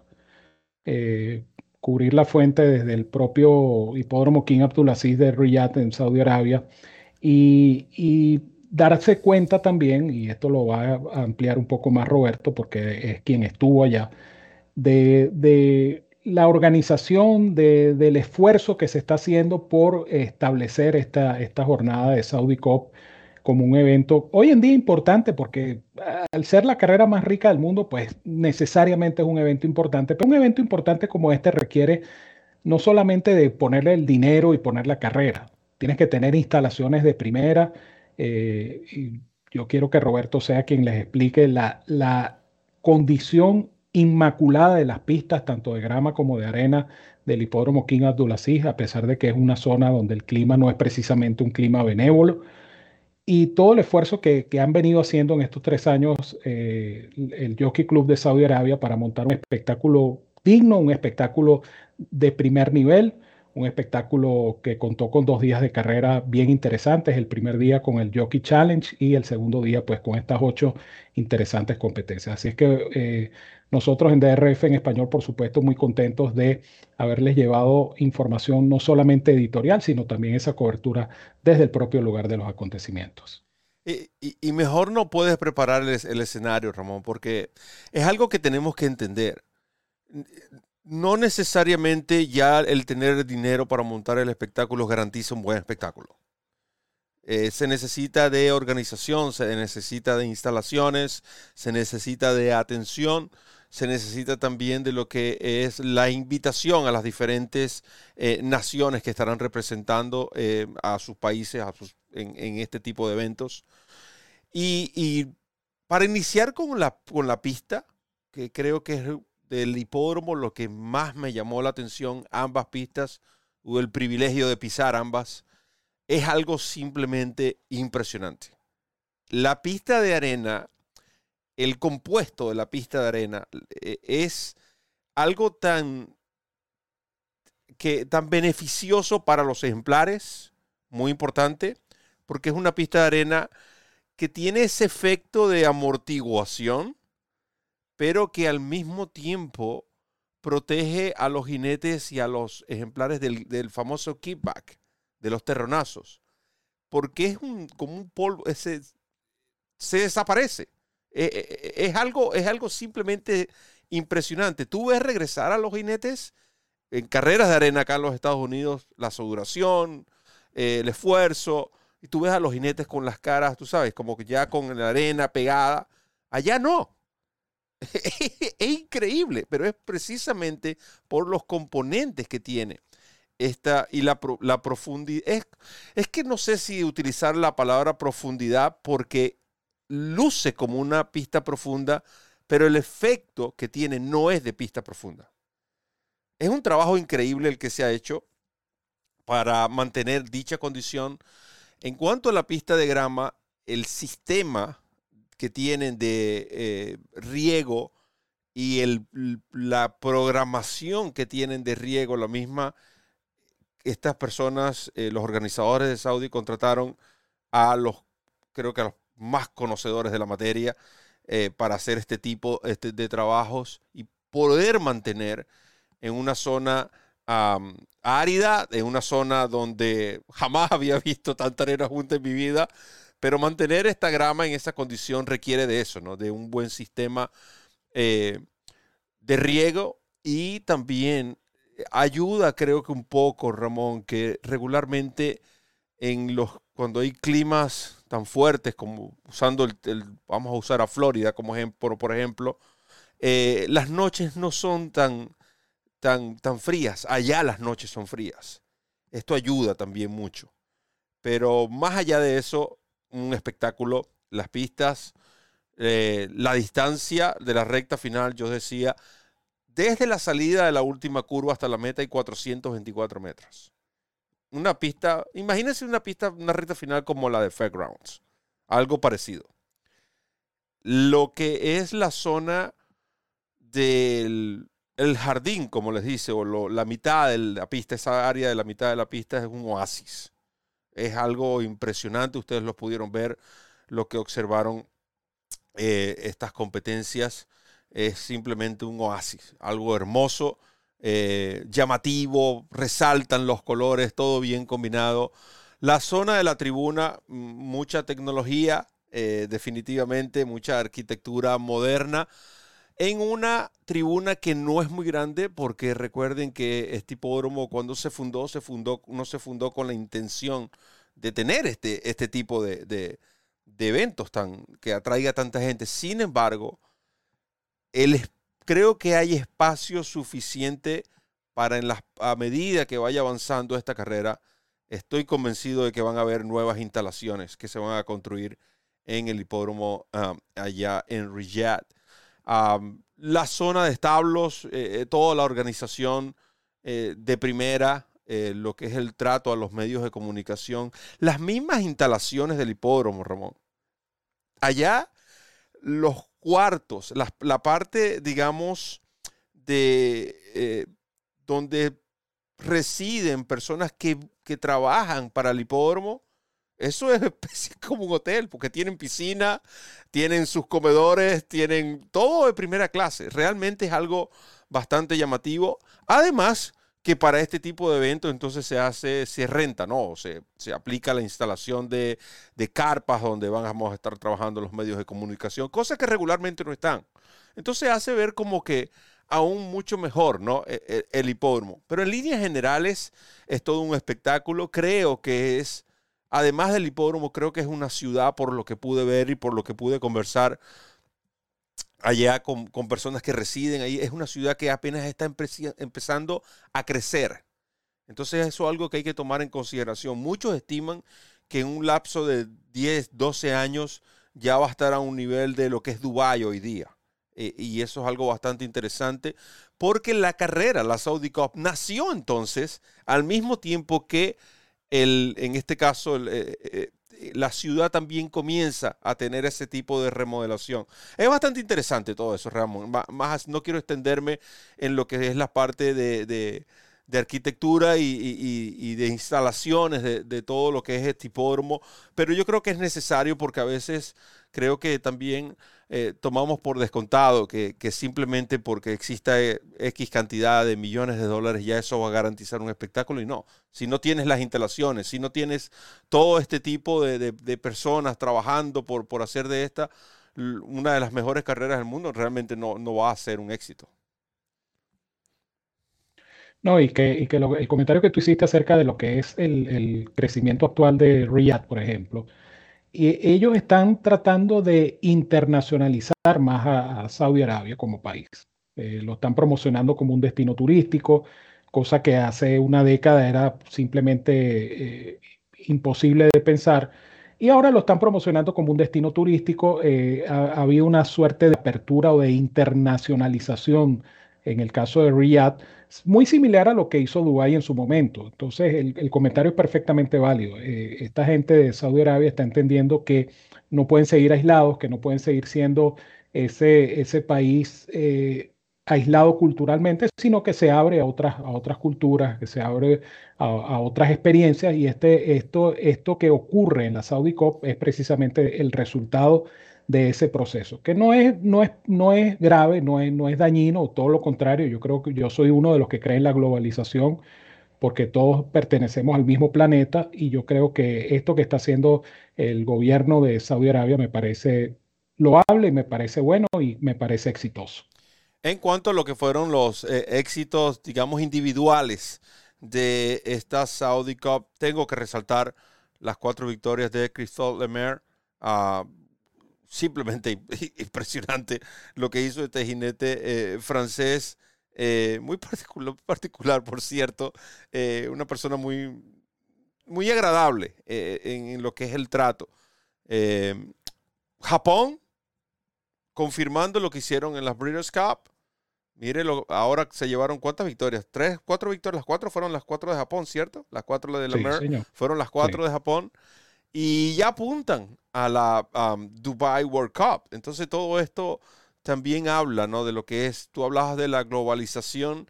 Eh, cubrir la fuente desde el propio hipódromo King Abdulaziz de Riyadh en Saudi Arabia y, darse cuenta también, y esto lo va a ampliar un poco más Roberto porque es quien estuvo allá, de, la organización, del esfuerzo que se está haciendo por establecer esta, esta jornada de Saudi Cup como un evento hoy en día importante porque ah, al ser la carrera más rica del mundo, pues necesariamente es un evento importante, pero un evento importante como este requiere no solamente de ponerle el dinero y poner la carrera, tienes que tener instalaciones de primera. Eh, y yo quiero que Roberto sea quien les explique la, la condición inmaculada de las pistas, tanto de grama como de arena del hipódromo King Abdulaziz, a pesar de que es una zona donde el clima no es precisamente un clima benévolo y todo el esfuerzo que, han venido haciendo en estos tres años eh, el Jockey Club de Saudi Arabia para montar un espectáculo digno, un espectáculo de primer nivel, un espectáculo que contó con dos días de carrera bien interesantes, el primer día con el Jockey Challenge y el segundo día pues con estas ocho interesantes competencias. Así es que eh, nosotros en DRF en español, por supuesto, muy contentos de haberles llevado información no solamente editorial, sino también esa cobertura desde el propio lugar de los acontecimientos. Y, mejor no puedes preparar el, escenario, Ramón, porque es algo que tenemos que entender. No necesariamente ya el tener dinero para montar el espectáculo garantiza un buen espectáculo. Eh, se necesita de organización, se necesita de instalaciones, se necesita de atención se necesita también de lo que es la invitación a las diferentes eh, naciones que estarán representando eh, a sus países en, este tipo de eventos. Y, para iniciar con la, con la pista, que creo que es del hipódromo lo que más me llamó la atención, ambas pistas, tuve el privilegio de pisar ambas, es algo simplemente impresionante. La pista de arena el compuesto de la pista de arena eh, es algo tan, que, tan beneficioso para los ejemplares, muy importante, porque es una pista de arena que tiene ese efecto de amortiguación, pero que al mismo tiempo protege a los jinetes y a los ejemplares del, famoso kickback, de los terronazos, porque es un, como un polvo, ese, se desaparece. Eh, eh, eh, es, algo, es algo simplemente impresionante. Tú ves regresar a los jinetes en carreras de arena acá en los Estados Unidos, la sudoración, el esfuerzo, y tú ves a los jinetes con las caras, tú sabes, como que ya con la arena pegada. Allá no. es increíble, pero es precisamente por los componentes que tiene. esta y la, la profundidad. Es, es que no sé si utilizar la palabra profundidad porque luce como una pista profunda, pero el efecto que tiene no es de pista profunda. Es un trabajo increíble el que se ha hecho para mantener dicha condición. En cuanto a la pista de grama, el sistema que tienen de eh, riego y el, la programación que tienen de riego, la misma, estas personas, eh, los organizadores de Saudi contrataron a los, creo que a los más conocedores de la materia eh, para hacer este tipo este, de trabajos y poder mantener en una zona árida, en una zona donde jamás había visto tanta arena junta en mi vida, pero mantener esta grama en esa condición requiere de eso, ¿no? De un buen sistema eh, de riego y también ayuda, creo que un poco, Ramón, que regularmente en los cuando hay climas tan fuertes como usando el, vamos a usar a Florida como ejemplo, por ejemplo, eh, las noches no son tan, tan, tan frías. Allá las noches son frías. Esto ayuda también mucho. Pero más allá de eso, un espectáculo, las pistas, eh, la distancia de la recta final, yo decía, desde la salida de la última curva hasta la meta hay 424 metros. Una pista, imagínense una pista, una recta final como la de Fairgrounds, algo parecido. Lo que es la zona del jardín, como les dice, o la mitad de la pista, esa área de la mitad de la pista es un oasis. Es algo impresionante, ustedes lo pudieron ver, lo que observaron eh, estas competencias. Es simplemente un oasis, algo hermoso, eh, llamativo, resaltan los colores, todo bien combinado. La zona de la tribuna, mucha tecnología, eh, definitivamente, mucha arquitectura moderna en una tribuna que no es muy grande, porque recuerden que este hipódromo cuando se fundó, se fundó, no se fundó con la intención de tener este, este tipo de, eventos tan, que atraiga a tanta gente. Sin embargo, creo que hay espacio suficiente para en a medida que vaya avanzando esta carrera, estoy convencido de que van a haber nuevas instalaciones que se van a construir en el hipódromo ah, allá en Riyadh la zona de establos, eh, eh, toda la organización eh, de primera, lo que es el trato a los medios de comunicación, las mismas instalaciones del hipódromo, Ramón. Allá los cuartos, la, parte, digamos, de donde residen personas que, que trabajan para el hipódromo, eso es como un hotel, porque tienen piscina, tienen sus comedores, tienen todo de primera clase. Realmente es algo bastante llamativo. Además, que para este tipo de eventos entonces se hace, se renta, ¿no? Se, se aplica la instalación de, carpas donde vamos a estar trabajando los medios de comunicación, cosas que regularmente no están. Entonces hace ver como que aún mucho mejor, ¿no? El, e, el hipódromo. Pero en líneas generales es todo un espectáculo. Creo que es además del hipódromo, creo que es una ciudad por lo que pude ver y por lo que pude conversar allá con, personas que residen ahí. Es una ciudad que apenas está empezando a crecer. Entonces eso es algo que hay que tomar en consideración. Muchos estiman que en un lapso de 10, 12 años ya va a estar a un nivel de lo que es Dubái hoy día. E, y eso es algo bastante interesante porque la carrera, la Saudi Cup, nació entonces al mismo tiempo que el, en este caso, eh, eh, la ciudad también comienza a tener ese tipo de remodelación. Es bastante interesante todo eso, Ramón. Más, no quiero extenderme en lo que es la parte de, arquitectura y, de instalaciones de, todo lo que es este hipódromo, pero yo creo que es necesario porque a veces creo que también eh, tomamos por descontado que, simplemente porque exista eh, X cantidad de millones de dólares ya eso va a garantizar un espectáculo y no. Si no tienes las instalaciones, si no tienes todo este tipo de, personas trabajando por, por hacer de esta una de las mejores carreras del mundo, realmente no, va a ser un éxito. No, y que, el comentario que tú hiciste acerca de lo que es el, el crecimiento actual de Riyadh, por ejemplo, y ellos están tratando de internacionalizar más a, Saudi Arabia como país. Eh, lo están promocionando como un destino turístico. cosa que hace una década era simplemente eh, imposible de pensar. Y ahora lo están promocionando como un destino turístico. Eh, una suerte de apertura o de internacionalización en el caso de Riyadh, muy similar a lo que hizo Dubái en su momento. Entonces, el, comentario es perfectamente válido. Eh, esta gente de Saudi Arabia está entendiendo que no pueden seguir aislados, que no pueden seguir siendo ese, ese país eh, aislado culturalmente, sino que se abre a otras, a otras culturas, que se abre a, otras experiencias y este, esto, esto que ocurre en la Saudi Cup es precisamente el resultado ese proceso, que no es, no es, no es grave, no es, no es dañino, todo lo contrario, yo creo que yo soy uno de los que cree en la globalización porque todos pertenecemos al mismo planeta y yo creo que esto que está haciendo el gobierno de Saudi Arabia me parece loable, me parece bueno y me parece exitoso. En cuanto a lo que fueron los eh, éxitos, digamos, individuales de esta Saudi Cup, tengo que resaltar las cuatro victorias de Christophe Lemaire. Uh, simplemente impresionante lo que hizo este jinete eh, francés, eh, muy particular, particular, por cierto, una persona muy, muy agradable en, en, lo que es el trato. Japón, confirmando lo que hicieron en las Breeders' Cup. Mire, ahora se llevaron cuántas victorias? Tres, cuatro victorias. Las cuatro fueron las cuatro de Japón, ¿cierto? Las cuatro de la Mer fueron las cuatro de Japón. Y ya apuntan a la um, Dubai World Cup. Entonces todo esto también habla, ¿no? De lo que es, tú hablabas de la globalización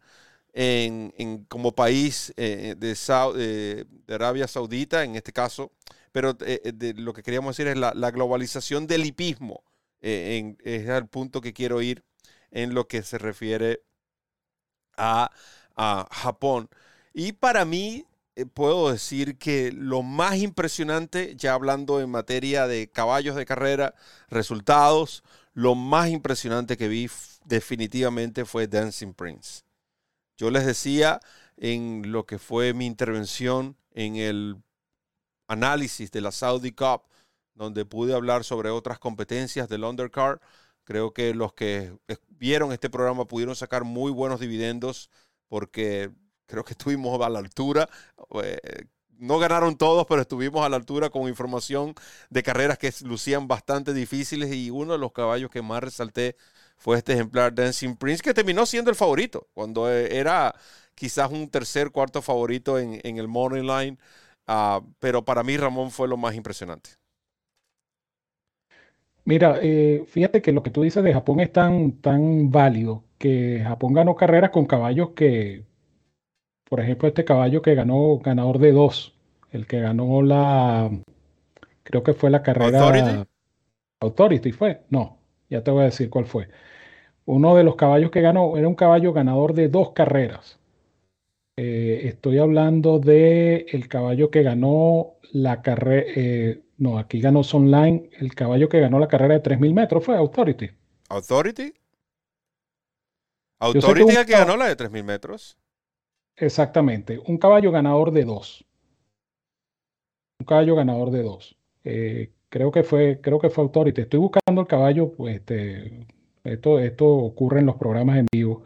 en, en como país eh, de, de, Arabia Saudita, en este caso, pero eh, eh, de, lo que queríamos decir es la, la globalización del hipismo eh, es el punto que quiero ir en lo que se refiere a, Japón. Y para mí, eh, puedo decir que lo más impresionante, ya hablando en materia de caballos de carrera, resultados, lo más impresionante que vi definitivamente fue Dancing Prince. Yo les decía en lo que fue mi intervención en el análisis de la Saudi Cup donde pude hablar sobre otras competencias del undercard. Creo que los que vieron este programa pudieron sacar muy buenos dividendos porque creo que estuvimos a la altura. Eh, no ganaron todos, pero estuvimos a la altura con información de carreras que lucían bastante difíciles y uno de los caballos que más resalté fue este ejemplar Dancing Prince, que terminó siendo el favorito, cuando eh, era quizás un tercer, cuarto favorito en, el morning line, ah, pero para mí Ramón fue lo más impresionante. Mira, eh, fíjate que lo que tú dices de Japón es tan, tan válido que Japón ganó carreras con caballos que, por ejemplo, este caballo que ganó ganador de dos, el que ganó la, creo que fue la carrera Authority, Authority fue, no, ya te voy a decir cuál fue. Uno de los caballos que ganó era un caballo ganador de dos carreras. Eh, estoy hablando de el caballo que ganó la carrera, eh, no, aquí ganó Online. El caballo que ganó la carrera de 3.000 metros fue Authority. ¿Authority? ¿Authority el que ganó la de 3.000 metros? Exactamente. Un caballo ganador de dos. Un caballo ganador de dos. Eh, creo que fue, creo que fue Authority. Estoy buscando el caballo, pues este, esto, esto ocurre en los programas en vivo.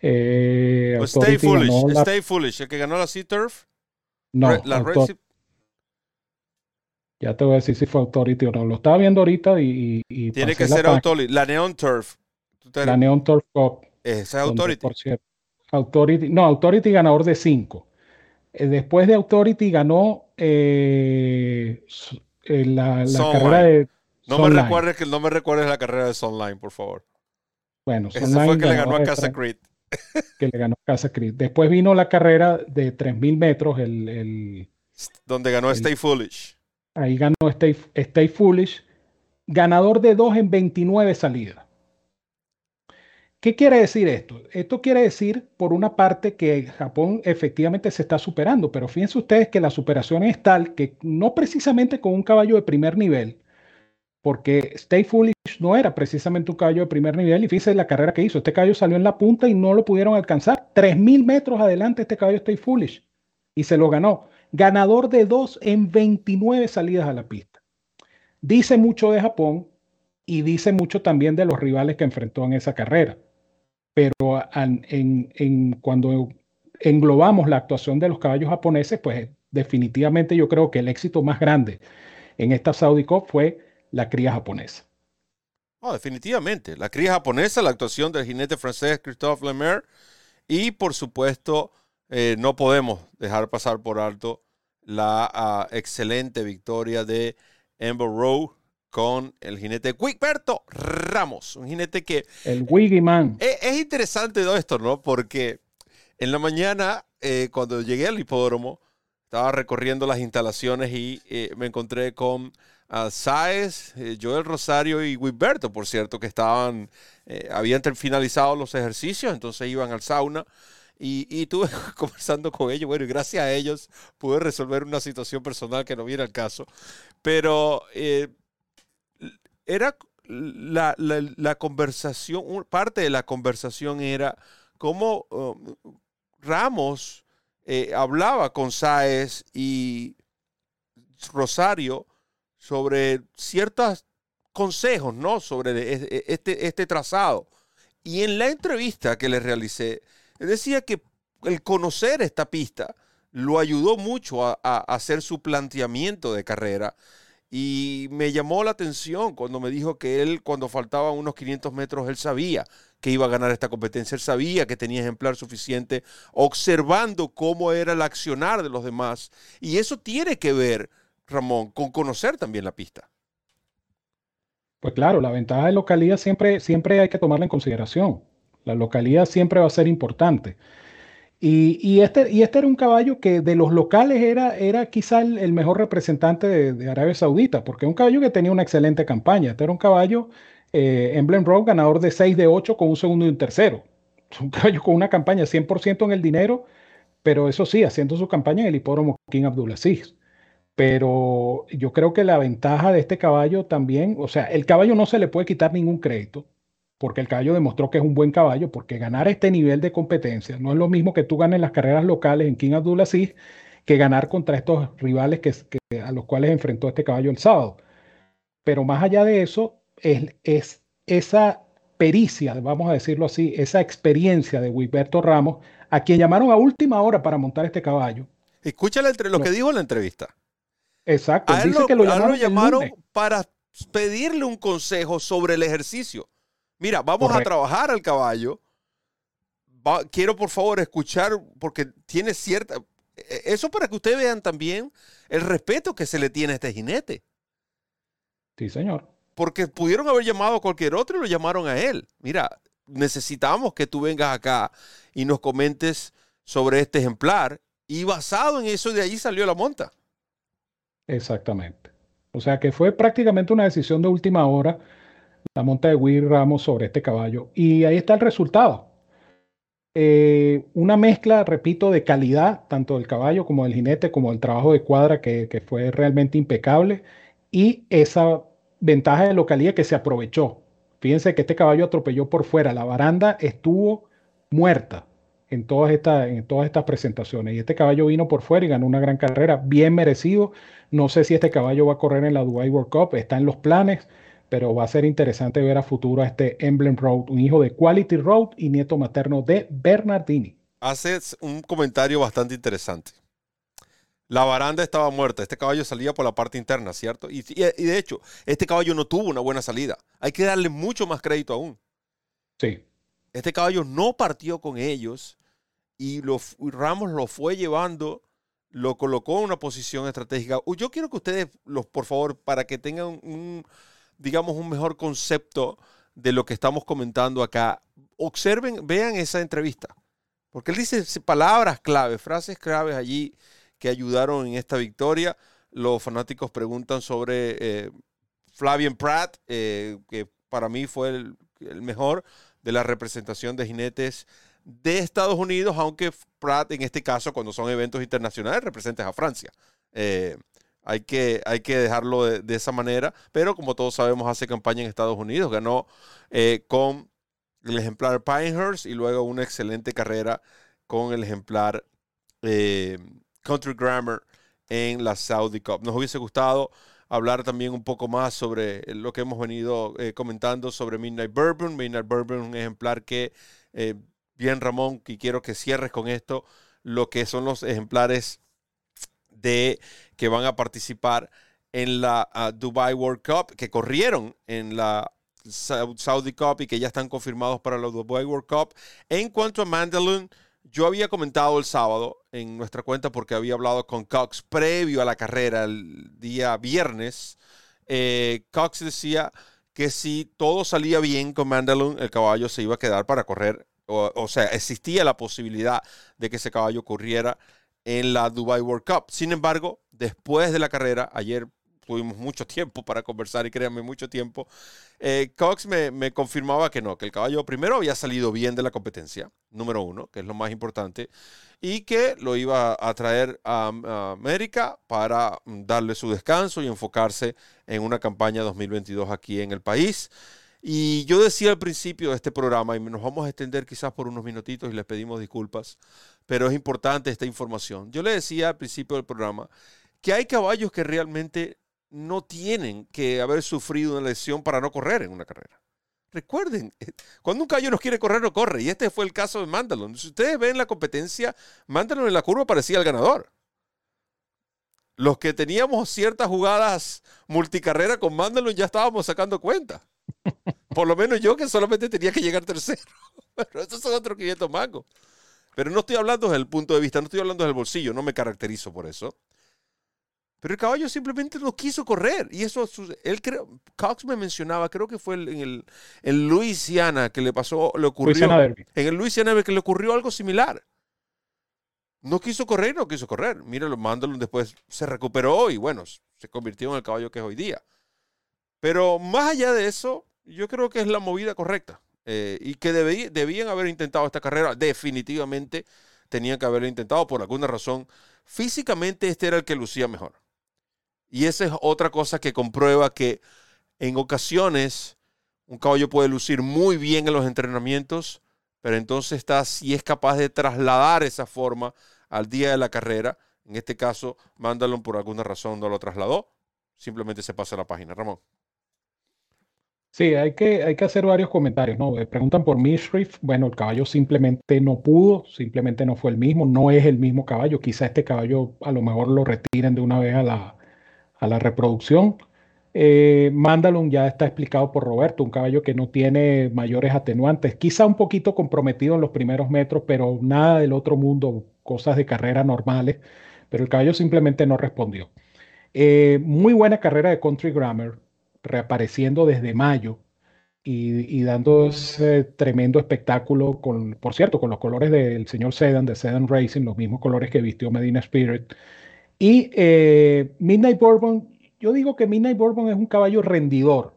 Eh, pues stay Foolish, Stay Foolish, el que ganó la Sea Turf. No, la ya te voy a decir si fue Authority o no. Lo estaba viendo ahorita y. Tiene que ser Authority. La Neon Turf. La Neon Turf Cup. Esa es Authority. por cierto, Authority. No, Authority ganador de 5. Eh, después de Authority ganó eh, eh, la, carrera de. No me, recuerdes que, no me recuerdes la carrera de Sunline, por favor. Bueno, Ese fue que le ganó a Casa Creed. Que le ganó a Casa Creed. Después vino la carrera de 3000 metros, el, el donde ganó Stay Foolish. Ahí ganó Stay, Foolish, ganador de 2 en 29 salidas. ¿Qué quiere decir esto? Esto quiere decir, por una parte, que Japón efectivamente se está superando, pero fíjense ustedes que la superación es tal que no precisamente con un caballo de primer nivel, porque Stay Foolish no era precisamente un caballo de primer nivel, y fíjense la carrera que hizo. Este caballo salió en la punta y no lo pudieron alcanzar. 3.000 metros adelante este caballo Stay Foolish y se lo ganó ganador de dos en 29 salidas a la pista. Dice mucho de Japón y dice mucho también de los rivales que enfrentó en esa carrera. Pero en, cuando englobamos la actuación de los caballos japoneses, pues definitivamente yo creo que el éxito más grande en esta Saudi Cup fue la cría japonesa. Definitivamente. La cría japonesa, la actuación del jinete francés Christophe Lemaire y por supuesto eh, no podemos dejar pasar por alto la ah, excelente victoria de Amber Rowe con el jinete Wigberto Ramos, un jinete que... El Wiggy Man. Es, es, interesante todo esto, ¿no? Porque en la mañana, eh, cuando llegué al hipódromo, estaba recorriendo las instalaciones y eh, me encontré con uh, Saez, eh, Joel Rosario y Wigberto, por cierto, que estaban, habían finalizado los ejercicios, entonces iban al sauna. Y, y estuve conversando con ellos, bueno, y gracias a ellos pude resolver una situación personal que no viene al caso. Pero era la, la, conversación, parte de la conversación era cómo um, Ramos eh, hablaba con Sáez y Rosario sobre ciertos consejos, ¿no? Sobre este, este trazado. Y en la entrevista que le realicé, decía que el conocer esta pista lo ayudó mucho a hacer su planteamiento de carrera y me llamó la atención cuando me dijo que él, cuando faltaban unos 500 metros, él sabía que iba a ganar esta competencia, él sabía que tenía ejemplar suficiente, observando cómo era el accionar de los demás. Y eso tiene que ver, Ramón, con conocer también la pista. Pues claro, la ventaja de localidad siempre, siempre hay que tomarla en consideración. La localidad siempre va a ser importante. Y, este, y este era un caballo que de los locales era, era quizá el, mejor representante de, Arabia Saudita, porque es un caballo que tenía una excelente campaña. Este era un caballo, eh, Emblem Road, ganador de 6 de 8 con un segundo y un tercero. Un caballo con una campaña 100% en el dinero, pero eso sí, haciendo su campaña en el hipódromo King Abdulaziz. Pero yo creo que la ventaja de este caballo también, o sea, el caballo no se le puede quitar ningún crédito porque el caballo demostró que es un buen caballo, porque ganar este nivel de competencia no es lo mismo que tú ganes las carreras locales en King Abdulaziz que ganar contra estos rivales que, que, a los cuales enfrentó este caballo el sábado. Pero más allá de eso, es, es esa pericia, vamos a decirlo así, esa experiencia de Wilberto Ramos, a quien llamaron a última hora para montar este caballo. Escúchale lo que dijo en la entrevista. Exacto. A él dice lo, que lo llamaron, lo llamaron para pedirle un consejo sobre el ejercicio. Mira, vamos Correcto. a trabajar al caballo. Va, quiero por favor escuchar, porque tiene cierta... E, eso para que ustedes vean también el respeto que se le tiene a este jinete. Sí, señor. Porque pudieron haber llamado a cualquier otro y lo llamaron a él. Mira, necesitamos que tú vengas acá y nos comentes sobre este ejemplar. Y basado en eso, de ahí salió la monta. Exactamente. O sea que fue prácticamente una decisión de última hora la monta de Will Ramos sobre este caballo. Y ahí está el resultado. Eh, una mezcla, repito, de calidad, tanto del caballo como del jinete, como del trabajo de cuadra, que, que fue realmente impecable, y esa ventaja de localidad que se aprovechó. Fíjense que este caballo atropelló por fuera, la baranda estuvo muerta en todas, estas, en todas estas presentaciones. Y este caballo vino por fuera y ganó una gran carrera, bien merecido. No sé si este caballo va a correr en la Dubai World Cup, está en los planes pero va a ser interesante ver a futuro a este Emblem Road, un hijo de Quality Road y nieto materno de Bernardini. Haces un comentario bastante interesante. La baranda estaba muerta, este caballo salía por la parte interna, ¿cierto? Y, y, de hecho, este caballo no tuvo una buena salida. Hay que darle mucho más crédito aún. Sí. Este caballo no partió con ellos y lo, Ramos lo fue llevando, lo colocó en una posición estratégica. Yo quiero que ustedes, los, por favor, para que tengan un, digamos, un mejor concepto de lo que estamos comentando acá, observen, vean esa entrevista. Porque él dice palabras clave, frases claves allí que ayudaron en esta victoria. Los fanáticos preguntan sobre eh, Flavian Pratt, eh, que para mí fue el, el, mejor de la representación de jinetes de Estados Unidos, aunque Pratt en este caso, cuando son eventos internacionales, representa a Francia. Eh, hay que, hay que dejarlo de, esa manera. Pero como todos sabemos, hace campaña en Estados Unidos. Ganó eh, con el ejemplar Pinehurst y luego una excelente carrera con el ejemplar eh, Country Grammar en la Saudi Cup. Nos hubiese gustado hablar también un poco más sobre lo que hemos venido eh, comentando sobre Midnight Bourbon. Midnight Bourbon, un ejemplar que, bien Ramón, y quiero que cierres con esto, lo que son los ejemplares de que van a participar en la uh, Dubai World Cup, que corrieron en la Saudi Cup y que ya están confirmados para la Dubai World Cup. En cuanto a Mandalun, yo había comentado el sábado en nuestra cuenta porque había hablado con Cox previo a la carrera el día viernes. Eh, Cox decía que si todo salía bien con Mandalun, el caballo se iba a quedar para correr. O, o sea, existía la posibilidad de que ese caballo corriera en la Dubai World Cup. Sin embargo, después de la carrera, ayer tuvimos mucho tiempo para conversar y créanme, mucho tiempo. Eh, Cox me, confirmaba que no, que el caballo primero había salido bien de la competencia, número uno, que es lo más importante, y que lo iba a traer a, América para darle su descanso y enfocarse en una campaña 2022 aquí en el país. Y yo decía al principio de este programa, y nos vamos a extender quizás por unos minutitos y les pedimos disculpas, pero es importante esta información. Yo le decía al principio del programa que hay caballos que realmente no tienen que haber sufrido una lesión para no correr en una carrera. Recuerden, cuando un caballo no quiere correr, no corre. Y este fue el caso de Mandalon. Si ustedes ven la competencia, Mandalon en la curva parecía el ganador. Los que teníamos ciertas jugadas multicarrera con Mandalon ya estábamos sacando cuenta. Por lo menos yo que solamente tenía que llegar tercero. Pero esos son otros 500 mangos. Pero no estoy hablando desde el punto de vista, no estoy hablando del bolsillo, no me caracterizo por eso. Pero el caballo simplemente no quiso correr. Y eso, él creo, Cox me mencionaba, creo que fue en el en Louisiana que le pasó, le ocurrió. En el Louisiana que le ocurrió algo similar. No quiso correr, no quiso correr. Míralo, Mandalun después se recuperó y bueno, se convirtió en el caballo que es hoy día. Pero más allá de eso, yo creo que es la movida correcta. Eh, y que debían haber intentado esta carrera. Definitivamente tenían que haberlo intentado por alguna razón. Físicamente este era el que lucía mejor. Y esa es otra cosa que comprueba que en ocasiones un caballo puede lucir muy bien en los entrenamientos, pero entonces está si es capaz de trasladar esa forma al día de la carrera. En este caso, Mandalon por alguna razón no lo trasladó. Simplemente se pasa a la página. Ramón. Sí, hay que, hay que hacer varios comentarios, ¿no? Eh, preguntan por Mishriff. Bueno, el caballo simplemente no pudo, simplemente no fue el mismo, no es el mismo caballo. Quizá este caballo a lo mejor lo retiren de una vez a la, a la reproducción. Eh, Mandalun ya está explicado por Roberto, un caballo que no tiene mayores atenuantes, quizá un poquito comprometido en los primeros metros, pero nada del otro mundo, cosas de carrera normales, pero el caballo simplemente no respondió. Eh, muy buena carrera de Country Grammar, reapareciendo desde mayo y, dando ese tremendo espectáculo, con, por cierto, con los colores del señor Sedan, de Sedan Racing, los mismos colores que vistió Medina Spirit. Y eh, Midnight Bourbon, yo digo que Midnight Bourbon es un caballo rendidor.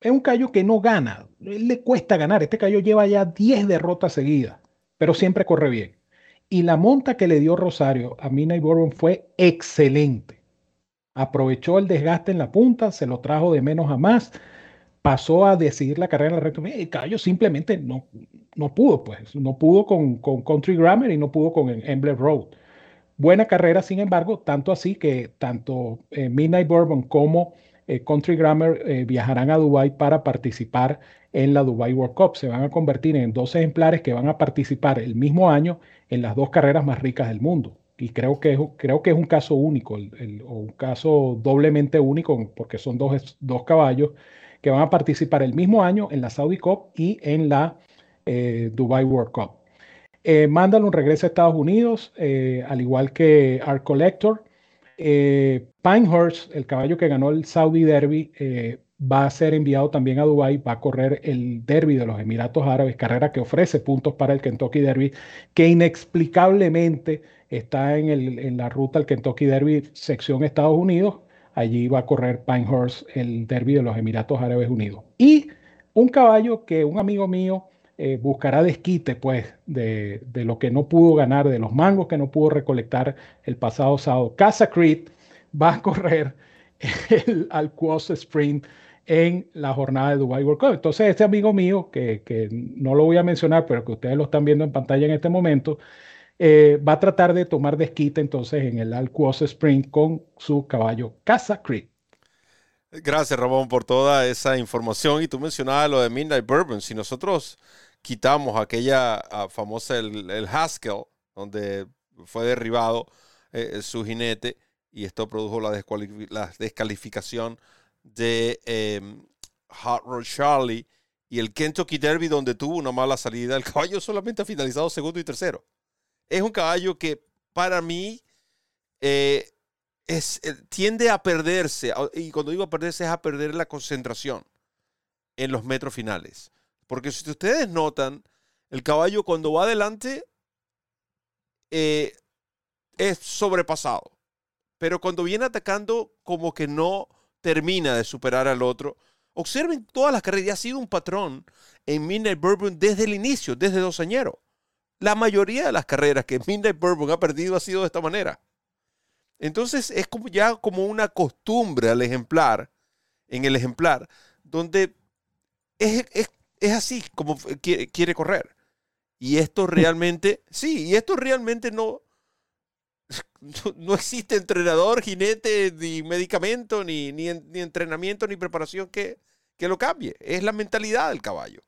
Es un caballo que no gana. le cuesta ganar. Este caballo lleva ya 10 derrotas seguidas, pero siempre corre bien. Y la monta que le dio Rosario a Midnight Bourbon fue excelente. Aprovechó el desgaste en la punta, se lo trajo de menos a más, pasó a decidir la carrera en la recta. El caballo simplemente no, no pudo, pues. No pudo con, con Country Grammar y no pudo con Emblem Road. Buena carrera, sin embargo, tanto así que tanto eh, Midnight Bourbon como eh, Country Grammar eh, viajarán a Dubai para participar en la Dubai World Cup. Se van a convertir en dos ejemplares que van a participar el mismo año en las dos carreras más ricas del mundo. Y creo que es, creo que es un caso único, o un caso doblemente único, porque son dos, dos caballos que van a participar el mismo año en la Saudi Cup y en la Dubai World Cup. Eh, Mandalun regresa a Estados Unidos, eh, al igual que Art Collector. Eh, Pinehurst, el caballo que ganó el Saudi Derby, eh, va a ser enviado también a Dubai, va a correr el Derby de los Emiratos Árabes, carrera que ofrece puntos para el Kentucky Derby, que inexplicablemente está en, en la ruta al Kentucky Derby sección Estados Unidos. Allí va a correr Pinehurst el Derby de los Emiratos Árabes Unidos. Y un caballo que un amigo mío eh, buscará desquite, pues, de, lo que no pudo ganar, de los mangos que no pudo recolectar el pasado sábado. Casa Creed va a correr el Alcuos Sprint en la jornada de Dubai World Cup. Entonces, este amigo mío, que, no lo voy a mencionar, pero que ustedes lo están viendo en pantalla en este momento, eh, va a tratar de tomar desquite entonces en el Alcuos Sprint con su caballo Casa Creed. Gracias, Ramón, por toda esa información. Y tú mencionabas lo de Midnight Bourbon. Si nosotros quitamos aquella ah, famosa, el, Haskell, donde fue derribado eh, su jinete y esto produjo la, descalificación de em, Hot Rod Charlie y el Kentucky Derby donde tuvo una mala salida. El caballo solamente ha finalizado segundo y tercero. Es un caballo que para mí eh, es, eh, tiende a perderse, y cuando digo perderse es a perder la concentración en los metros finales. Porque si ustedes notan, el caballo cuando va adelante eh, es sobrepasado. Pero cuando viene atacando, como que no termina de superar al otro. Observen todas las carreras, ha sido un patrón en Midnight Bourbon desde el inicio, desde dos añeros. La mayoría de las carreras que Midnight Bourbon ha perdido ha sido de esta manera. Entonces es como ya como una costumbre al ejemplar, en el ejemplar, donde es, así como quiere, correr. Y esto realmente, sí, y esto realmente no, no, existe entrenador, jinete, ni medicamento, ni, ni, entrenamiento, ni preparación que, que, lo cambie. Es la mentalidad del caballo.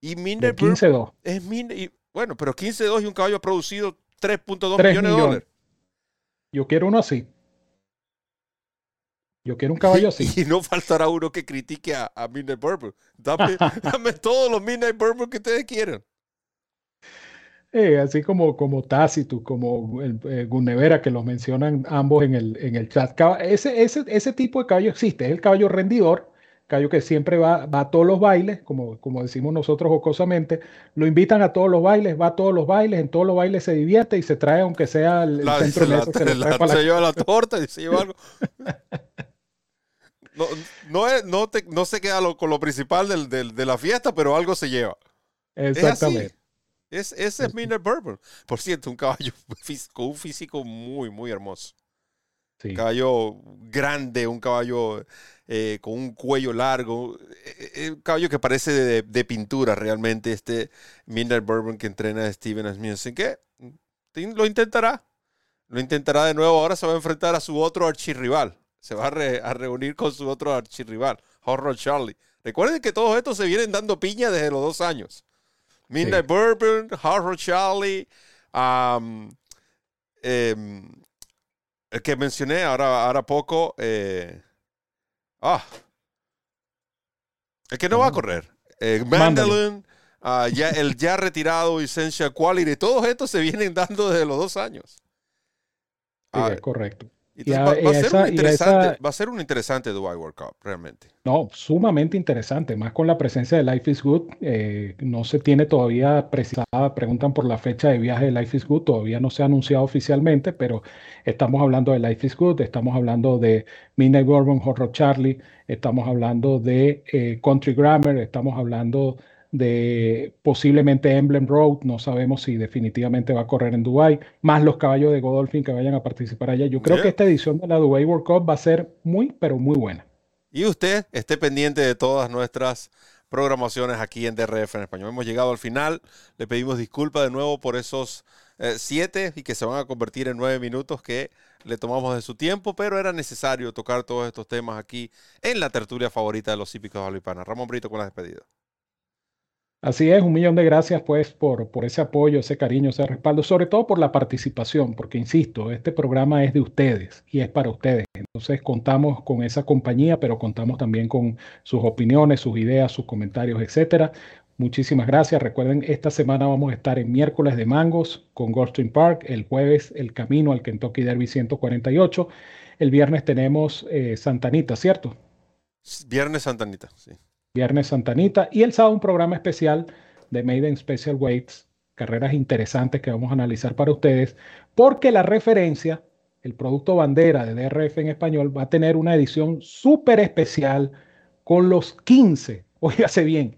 Y 15-2. Es y, bueno, pero 15-2 y un caballo ha producido 3.2 millones de dólares. Yo quiero uno así. Yo quiero un caballo así. Y no faltará uno que critique a, Midnight Bourbon. Dame, todos los Midnight Bourbon que ustedes quieran. Eh, así como, como Tácito, como el, eh, que los mencionan ambos en el, en el chat. Ese, ese, ese tipo de caballo existe, es el caballo rendidor, Cayo que siempre va, va a todos los bailes, como, como decimos nosotros jocosamente, lo invitan a todos los bailes, va a todos los bailes, en todos los bailes se divierte y se trae, aunque sea el, centro de se, se lleva la torta y se lleva algo. No, no, no, no se queda con lo principal del, del, de la fiesta, pero algo se lleva. Exactamente. Es, ese es Miner Bourbon. Por cierto, un caballo con un físico muy, muy hermoso. Un caballo grande, un caballo eh, con un cuello largo. Eh, eh, un caballo que parece de, pintura realmente, este Midnight Bourbon que entrena Steven Asmussen, que lo intentará. Lo intentará de nuevo. Ahora se va a enfrentar a su otro archirrival. Se va a, reunir con su otro archirrival, Horror Charlie. Recuerden que todos estos se vienen dando piña desde los dos años. Midnight Bourbon, Horror Charlie, um, el que mencioné ahora, ahora poco, eh, ah, el que no va a correr, eh, ah, ya, el ya retirado Essential Quality, todos estos se vienen dando desde los dos años. Sí, ah, correcto va, a ser un interesante, Dubai World Cup, realmente. No, sumamente interesante, más con la presencia de Life is Good. Eh, no se tiene todavía precisada, preguntan por la fecha de viaje de Life is Good, todavía no se ha anunciado oficialmente, pero estamos hablando de Life is Good, estamos hablando de Midnight Bourbon, Horror Charlie, estamos hablando de eh, Country Grammar, estamos hablando de posiblemente Emblem Road, no sabemos si definitivamente va a correr en Dubai, más los caballos de Godolphin que vayan a participar allá. Yo creo que esta edición de la Dubai World Cup va a ser muy, pero muy buena. Y usted esté pendiente de todas nuestras programaciones aquí en DRF en español. Hemos llegado al final, le pedimos disculpas de nuevo por esos eh, siete y que se van a convertir en nueve minutos que le tomamos de su tiempo, pero era necesario tocar todos estos temas aquí en la tertulia favorita de los hípicos de Ramón Brito con la despedida. Así es, un millón de gracias pues por, por ese apoyo, ese cariño, ese respaldo, sobre todo por la participación, porque insisto, este programa es de ustedes y es para ustedes. Entonces contamos con esa compañía, pero contamos también con sus opiniones, sus ideas, sus comentarios, etcétera. Muchísimas gracias. Recuerden, esta semana vamos a estar en miércoles de mangos con Goldstream Park, el jueves el camino al Kentucky Derby 148. El viernes tenemos eh, Santanita, ¿cierto? Viernes Santanita, sí. Viernes Santanita y el sábado un programa especial de Maiden Special Weights, carreras interesantes que vamos a analizar para ustedes, porque la referencia, el producto bandera de DRF en español, va a tener una edición súper especial con los 15, oígase bien,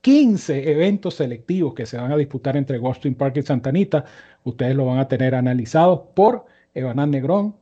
15 eventos selectivos que se van a disputar entre Ghosting Park y Santanita. Ustedes lo van a tener analizados por Evanán Negrón,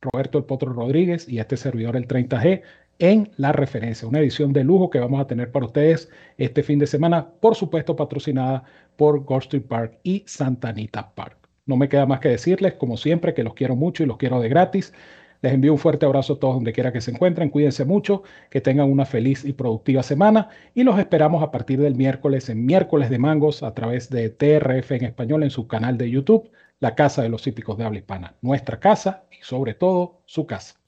Roberto El Potro Rodríguez y este servidor el 30G en la referencia, una edición de lujo que vamos a tener para ustedes este fin de semana, por supuesto patrocinada por Gulfstream Park y Santa Anita Park. No me queda más que decirles, como siempre, que los quiero mucho y los quiero de gratis. Les envío un fuerte abrazo a todos donde quiera que se encuentren. Cuídense mucho, que tengan una feliz y productiva semana y los esperamos a partir del miércoles en miércoles de mangos a través de TRF en español en su canal de YouTube, La Casa de los Hípicos de Habla Hispana. Nuestra casa y sobre todo su casa.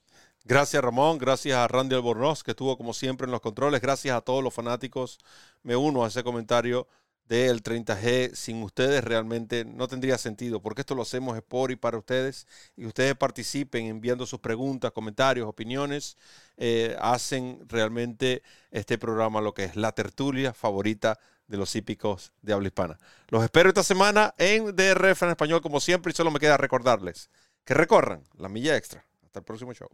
Gracias Ramón, gracias a Randy Albornoz que estuvo como siempre en los controles, gracias a todos los fanáticos. Me uno a ese comentario del 30G. Sin ustedes realmente no tendría sentido, porque esto lo hacemos por y para ustedes. Y ustedes participen enviando sus preguntas, comentarios, opiniones. Eh, hacen realmente este programa lo que es la tertulia favorita de los hípicos de habla hispana. Los espero esta semana en DRF en español, como siempre, y solo me queda recordarles que recorran la milla extra. Hasta el próximo show.